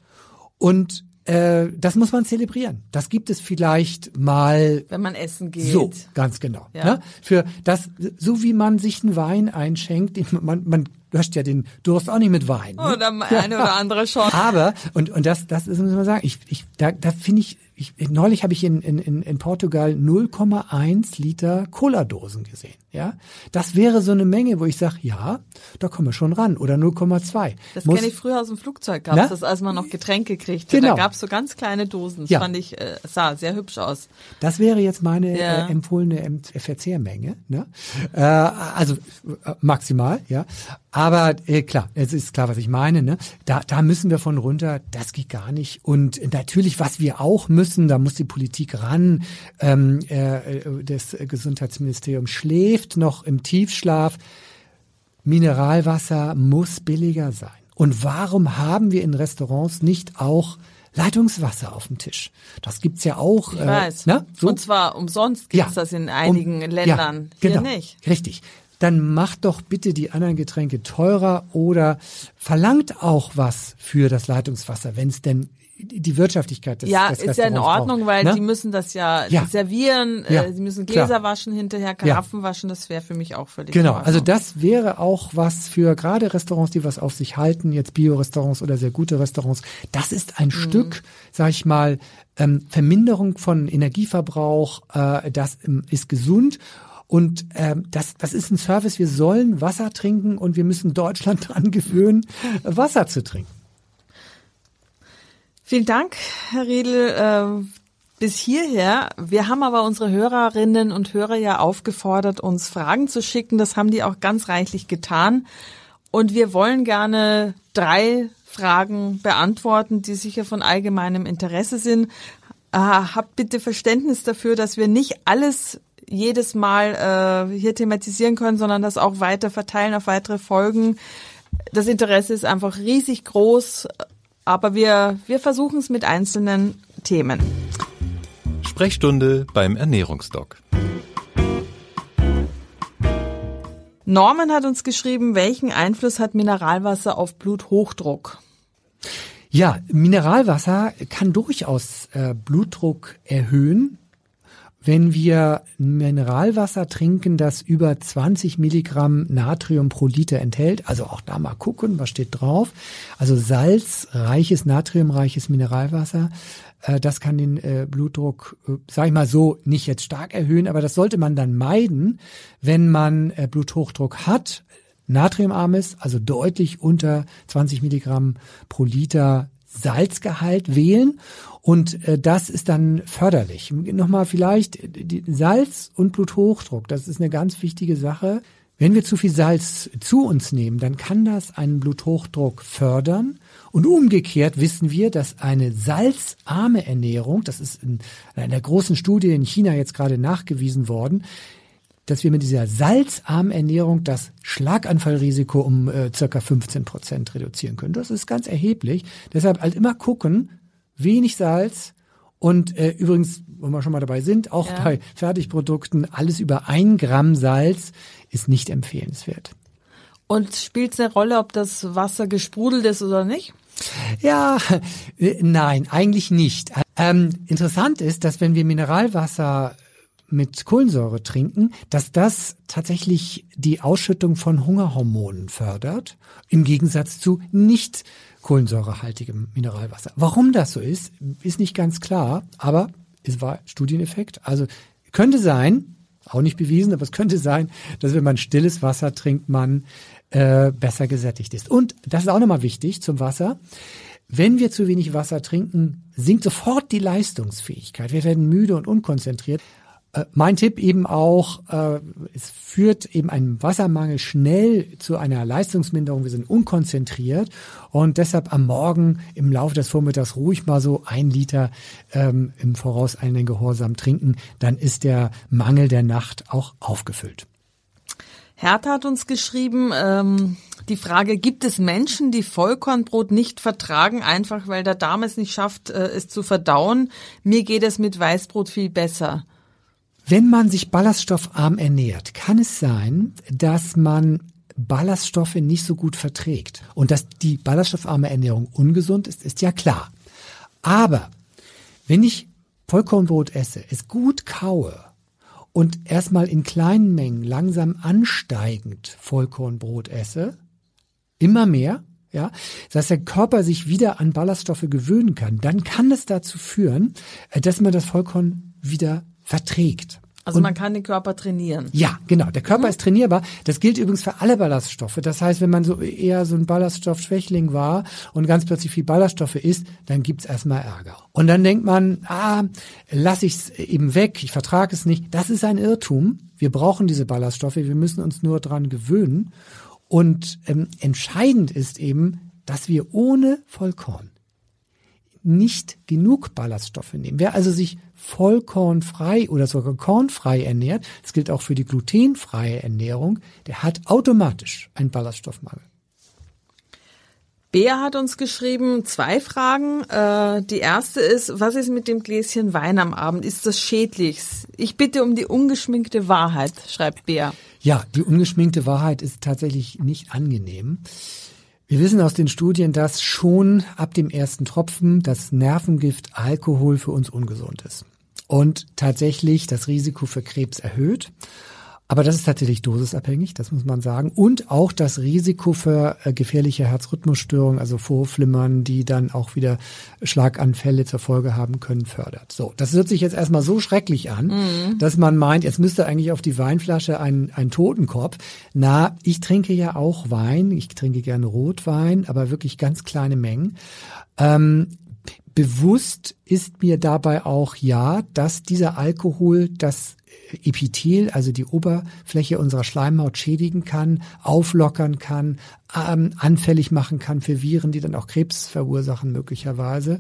Und äh, das muss man zelebrieren. Das gibt es vielleicht mal Wenn man essen geht. so, ganz genau. Ja. Ne? Für das, so wie man sich einen Wein einschenkt, man, man löscht ja den Durst auch nicht mit Wein. Ne? Oder eine oder andere schon. Aber, und, und das, das ist, muss man sagen, ich, ich, da, da finde ich, ich, neulich habe ich in, in, in in Portugal 0,1 Liter Cola-Dosen gesehen. Ja, das wäre so eine Menge, wo ich sage, ja, da kommen wir schon ran. Oder 0,2. Das Muss- kenne ich früher aus dem Flugzeug, gab's Na? das, als man noch Getränke kriegte. Genau. Da gab's so ganz kleine Dosen. Das Ja. fand ich, äh, sah sehr hübsch aus. Das wäre jetzt meine Ja. äh, empfohlene em- Verzehrmenge. Ne? Äh, also äh, maximal, ja. Aber äh, klar, es ist klar, was ich meine. Ne? Da, da müssen wir von runter. Das geht gar nicht. Und natürlich, was wir auch müssen, da muss die Politik ran. Ähm, äh, äh, das Gesundheitsministerium schläft noch im Tiefschlaf. Mineralwasser muss billiger sein. Und warum haben wir in Restaurants nicht auch Leitungswasser auf dem Tisch? Das gibt's ja auch. Ich weiß. Ne? So? Und zwar umsonst gibt's Ja. das in einigen Um- Ländern. Ja, Hier genau. nicht. Richtig. dann macht doch bitte die anderen Getränke teurer oder verlangt auch was für das Leitungswasser, wenn es denn die Wirtschaftlichkeit des Ja, des ist ja in Ordnung, braucht, weil ne? die müssen das ja, Ja. servieren, Ja, äh, sie müssen Gläser klar. waschen hinterher, Karaffen waschen, das wäre für mich auch völlig Genau, also das wäre auch was für gerade Restaurants, die was auf sich halten, jetzt Bio-Restaurants oder sehr gute Restaurants. Das ist ein Stück, sag ich mal, ähm, Verminderung von Energieverbrauch. Äh, das ähm, ist gesund. Und ähm, das, das ist ein Service. Wir sollen Wasser trinken und wir müssen Deutschland dran gewöhnen, Wasser zu trinken. Vielen Dank, Herr Riedel, äh, bis hierher. Wir haben aber unsere Hörerinnen und Hörer ja aufgefordert, uns Fragen zu schicken. Das haben die auch ganz reichlich getan. Und wir wollen gerne drei Fragen beantworten, die sicher von allgemeinem Interesse sind. Äh, habt bitte Verständnis dafür, dass wir nicht alles jedes Mal äh, hier thematisieren können, sondern das auch weiter verteilen auf weitere Folgen. Das Interesse ist einfach riesig groß, aber wir, wir versuchen es mit einzelnen Themen. Sprechstunde beim Ernährungsdoc. Norman hat uns geschrieben, welchen Einfluss hat Mineralwasser auf Bluthochdruck? Ja, Mineralwasser kann durchaus äh, Blutdruck erhöhen. Wenn wir Mineralwasser trinken, das über 20 Milligramm Natrium pro Liter enthält, also auch da mal gucken, was steht drauf. Also salzreiches, natriumreiches Mineralwasser, äh, das kann den äh, Blutdruck, äh, sag ich mal so, nicht jetzt stark erhöhen, aber das sollte man dann meiden, wenn man Bluthochdruck hat, natriumarmes, also deutlich unter 20 Milligramm pro Liter Salzgehalt wählen und äh, das ist dann förderlich. Nochmal vielleicht äh, Salz und Bluthochdruck, das ist eine ganz wichtige Sache. Wenn wir zu viel Salz zu uns nehmen, dann kann das einen Bluthochdruck fördern. Und umgekehrt wissen wir, dass eine salzarme Ernährung, das ist in einer großen Studie in China jetzt gerade nachgewiesen worden, dass wir mit dieser salzarmen Ernährung das Schlaganfallrisiko um äh, circa 15 Prozent reduzieren können. Das ist ganz erheblich. Deshalb halt immer gucken, wenig Salz und äh, übrigens, wenn wir schon mal dabei sind, auch Ja. bei Fertigprodukten, alles über ein Gramm Salz ist nicht empfehlenswert. Und spielt es eine Rolle, ob das Wasser gesprudelt ist oder nicht? Ja, äh, nein, eigentlich nicht. Ähm, interessant ist, dass wenn wir Mineralwasser mit Kohlensäure trinken, dass das tatsächlich die Ausschüttung von Hungerhormonen fördert, im Gegensatz zu nicht kohlensäurehaltigem Mineralwasser. Warum das so ist, ist nicht ganz klar, aber es war Studieneffekt. Also könnte sein, auch nicht bewiesen, aber es könnte sein, dass wenn man stilles Wasser trinkt, man äh, besser gesättigt ist. Und das ist auch nochmal wichtig zum Wasser. Wenn wir zu wenig Wasser trinken, sinkt sofort die Leistungsfähigkeit. Wir werden müde und unkonzentriert. Äh, Mein Tipp eben auch, äh, es führt eben ein Wassermangel schnell zu einer Leistungsminderung. Wir sind unkonzentriert und deshalb am Morgen im Laufe des Vormittags ruhig mal so ein Liter ähm, im vorauseilenden Gehorsam trinken. Dann ist der Mangel der Nacht auch aufgefüllt. Hertha hat uns geschrieben, ähm, die Frage, gibt es Menschen, die Vollkornbrot nicht vertragen, einfach weil der Darm es nicht schafft, äh, es zu verdauen? Mir geht es mit Weißbrot viel besser. Wenn man sich ballaststoffarm ernährt, kann es sein, dass man Ballaststoffe nicht so gut verträgt. Und dass die ballaststoffarme Ernährung ungesund ist, ist ja klar. Aber wenn ich Vollkornbrot esse, es gut kaue und erstmal in kleinen Mengen langsam ansteigend Vollkornbrot esse, immer mehr, ja, dass der Körper sich wieder an Ballaststoffe gewöhnen kann, dann kann es dazu führen, äh, dass man das Vollkorn wieder verträgt. Also man kann den Körper trainieren. Ja, genau. Der Körper ist trainierbar. Das gilt übrigens für alle Ballaststoffe. Das heißt, wenn man so eher so ein Ballaststoffschwächling war und ganz plötzlich viel Ballaststoffe isst, dann gibt's erstmal Ärger. Und dann denkt man, ah, lass ich's eben weg, ich vertrage es nicht. Das ist ein Irrtum. Wir brauchen diese Ballaststoffe, wir müssen uns nur dran gewöhnen. Und ähm, entscheidend ist eben, dass wir ohne Vollkorn nicht genug Ballaststoffe nehmen. Wer also sich vollkornfrei oder sogar kornfrei ernährt, das gilt auch für die glutenfreie Ernährung, der hat automatisch einen Ballaststoffmangel. Bea hat uns geschrieben, zwei Fragen. Äh, die erste ist, was ist mit dem Gläschen Wein am Abend? Ist das schädlich? Ich bitte um die ungeschminkte Wahrheit, schreibt Bea. Ja, die ungeschminkte Wahrheit ist tatsächlich nicht angenehm. Wir wissen aus den Studien, dass schon ab dem ersten Tropfen das Nervengift Alkohol für uns ungesund ist und tatsächlich das Risiko für Krebs erhöht. Aber das ist tatsächlich dosisabhängig, das muss man sagen. Und auch das Risiko für äh, gefährliche Herzrhythmusstörungen, also Vorflimmern, die dann auch wieder Schlaganfälle zur Folge haben können, fördert. So, das hört sich jetzt erstmal so schrecklich an, mhm. dass man meint, jetzt müsste eigentlich auf die Weinflasche ein, ein Totenkopf. Na, ich trinke ja auch Wein, ich trinke gerne Rotwein, aber wirklich ganz kleine Mengen. Ähm, bewusst ist mir dabei auch ja, dass dieser Alkohol das Epithel, also die Oberfläche unserer Schleimhaut schädigen kann, auflockern kann, ähm, anfällig machen kann für Viren, die dann auch Krebs verursachen möglicherweise.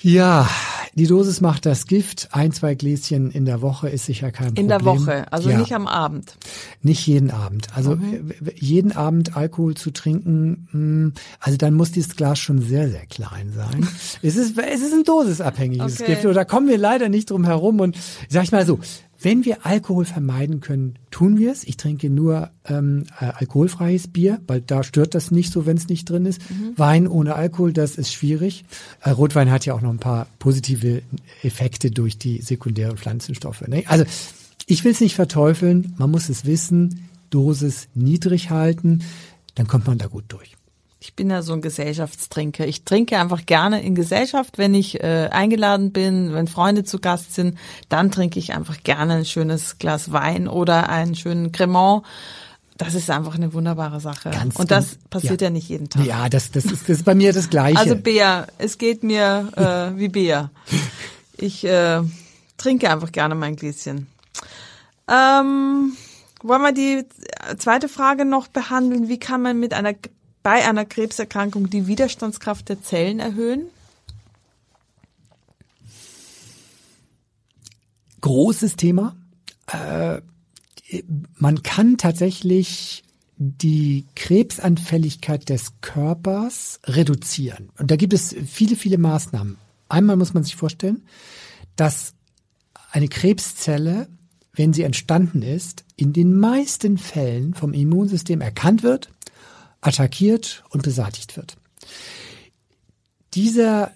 Ja, die Dosis macht das Gift. Ein, zwei Gläschen in der Woche ist sicher kein Problem. In der Woche, also ja. nicht am Abend. Nicht jeden Abend. Also okay. jeden Abend Alkohol zu trinken, hm, also dann muss dieses Glas schon sehr, sehr klein sein. es ist, es ist ein dosisabhängiges okay. Gift. Oder kommen wir leider nicht drum herum. Und sag ich mal so, wenn wir Alkohol vermeiden können, tun wir es. Ich trinke nur ähm, äh, alkoholfreies Bier, weil da stört das nicht so, wenn es nicht drin ist. Mhm. Wein ohne Alkohol, das ist schwierig. Äh, Rotwein hat ja auch noch ein paar positive Effekte durch die sekundären Pflanzenstoffe. Ne? Also ich will es nicht verteufeln, man muss es wissen, Dosis niedrig halten, dann kommt man da gut durch. Ich bin ja so ein Gesellschaftstrinker. Ich trinke einfach gerne in Gesellschaft, wenn ich äh, eingeladen bin, wenn Freunde zu Gast sind, dann trinke ich einfach gerne ein schönes Glas Wein oder einen schönen Cremant. Das ist einfach eine wunderbare Sache. Ganz und das passiert ja. ja. nicht jeden Tag. Ja, das, das, ist, das ist bei mir das Gleiche. Also Bea, es geht mir äh, wie Bea. Ich äh, trinke einfach gerne mein Gläschen. Ähm, wollen wir die zweite Frage noch behandeln? Wie kann man mit einer bei einer Krebserkrankung die Widerstandskraft der Zellen erhöhen? Großes Thema. Äh, man kann tatsächlich die Krebsanfälligkeit des Körpers reduzieren. Und da gibt es viele, viele Maßnahmen. Einmal muss man sich vorstellen, dass eine Krebszelle, wenn sie entstanden ist, in den meisten Fällen vom Immunsystem erkannt wird attackiert und beseitigt wird. Dieser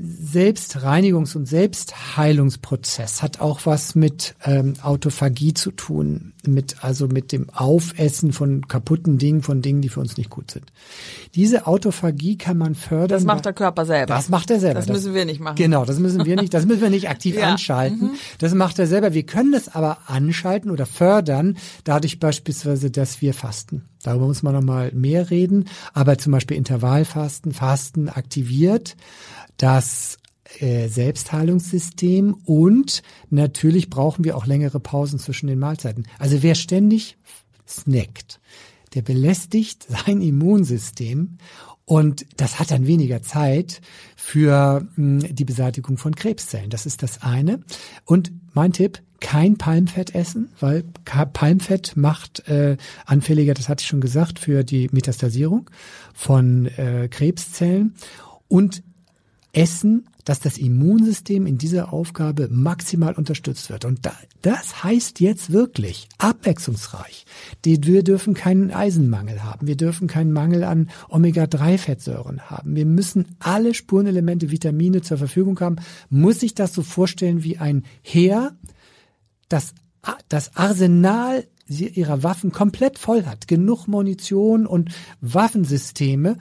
Selbstreinigungs- und Selbstheilungsprozess hat auch was mit ähm, Autophagie zu tun, mit also mit dem Aufessen von kaputten Dingen, von Dingen, die für uns nicht gut sind. Diese Autophagie kann man fördern. Das macht der Körper selber. Das macht er selber. Das, das müssen wir nicht machen. Genau, das müssen wir nicht. Das müssen wir nicht aktiv ja. anschalten. Mhm. Das macht er selber. Wir können es aber anschalten oder fördern, dadurch beispielsweise, dass wir fasten. Darüber muss man noch mal mehr reden. Aber zum Beispiel Intervallfasten, Fasten aktiviert das äh, Selbstheilungssystem und natürlich brauchen wir auch längere Pausen zwischen den Mahlzeiten. Also wer ständig snackt, der belästigt sein Immunsystem und das hat dann weniger Zeit für hm, die Beseitigung von Krebszellen. Das ist das eine. Und mein Tipp, kein Palmfett essen, weil Palmfett macht äh, anfälliger, das hatte ich schon gesagt, für die Metastasierung von äh, Krebszellen. Und Essen, dass das Immunsystem in dieser Aufgabe maximal unterstützt wird. Und das heißt jetzt wirklich abwechslungsreich. wir dürfen keinen Eisenmangel haben. Wir dürfen keinen Mangel an Omega-3-Fettsäuren haben. Wir müssen alle Spurenelemente, Vitamine zur Verfügung haben. Muss ich das so vorstellen wie ein Heer, das das Arsenal ihrer Waffen komplett voll hat. Genug Munition und Waffensysteme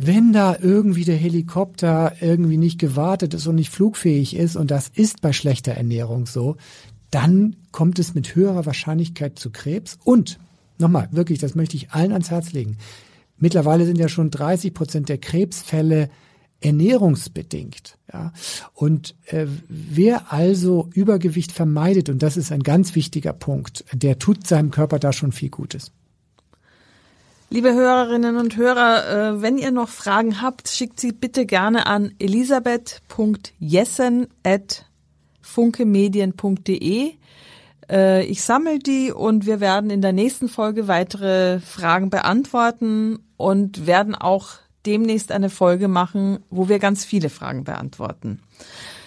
wenn da irgendwie der Helikopter irgendwie nicht gewartet ist und nicht flugfähig ist, und das ist bei schlechter Ernährung so, dann kommt es mit höherer Wahrscheinlichkeit zu Krebs. Und nochmal, wirklich, das möchte ich allen ans Herz legen. Mittlerweile sind ja schon 30 Prozent der Krebsfälle ernährungsbedingt. Ja. Und äh, wer also Übergewicht vermeidet, und das ist ein ganz wichtiger Punkt, der tut seinem Körper da schon viel Gutes. Liebe Hörerinnen und Hörer, äh, wenn ihr noch Fragen habt, schickt sie bitte gerne an elisabeth.jessen.funkemedien.de. Äh, ich sammle die und wir werden in der nächsten Folge weitere Fragen beantworten und werden auch demnächst eine Folge machen, wo wir ganz viele Fragen beantworten.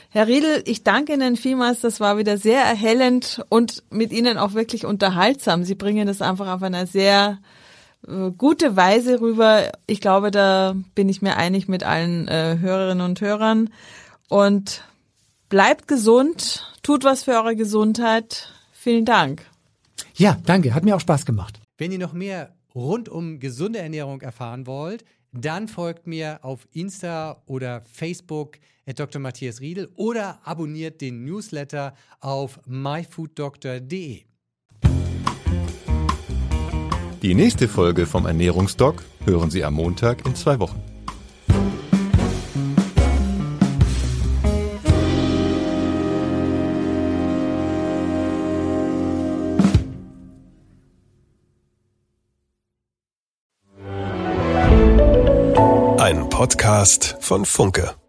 Herr Riedel, ich danke Ihnen vielmals. Das war wieder sehr erhellend und mit Ihnen auch wirklich unterhaltsam. Sie bringen das einfach auf einer sehr gute Weise rüber. Ich glaube, da bin ich mir einig mit allen äh, Hörerinnen und Hörern. Und bleibt gesund, tut was für eure Gesundheit. Vielen Dank. Ja, danke. Hat mir auch Spaß gemacht. Wenn ihr noch mehr rund um gesunde Ernährung erfahren wollt, dann folgt mir auf Insta oder Facebook at Dr. Matthias Riedel oder abonniert den Newsletter auf myfooddoctor.de. Die nächste Folge vom Ernährungsdoc hören Sie am Montag in zwei Wochen. Ein Podcast von Funke.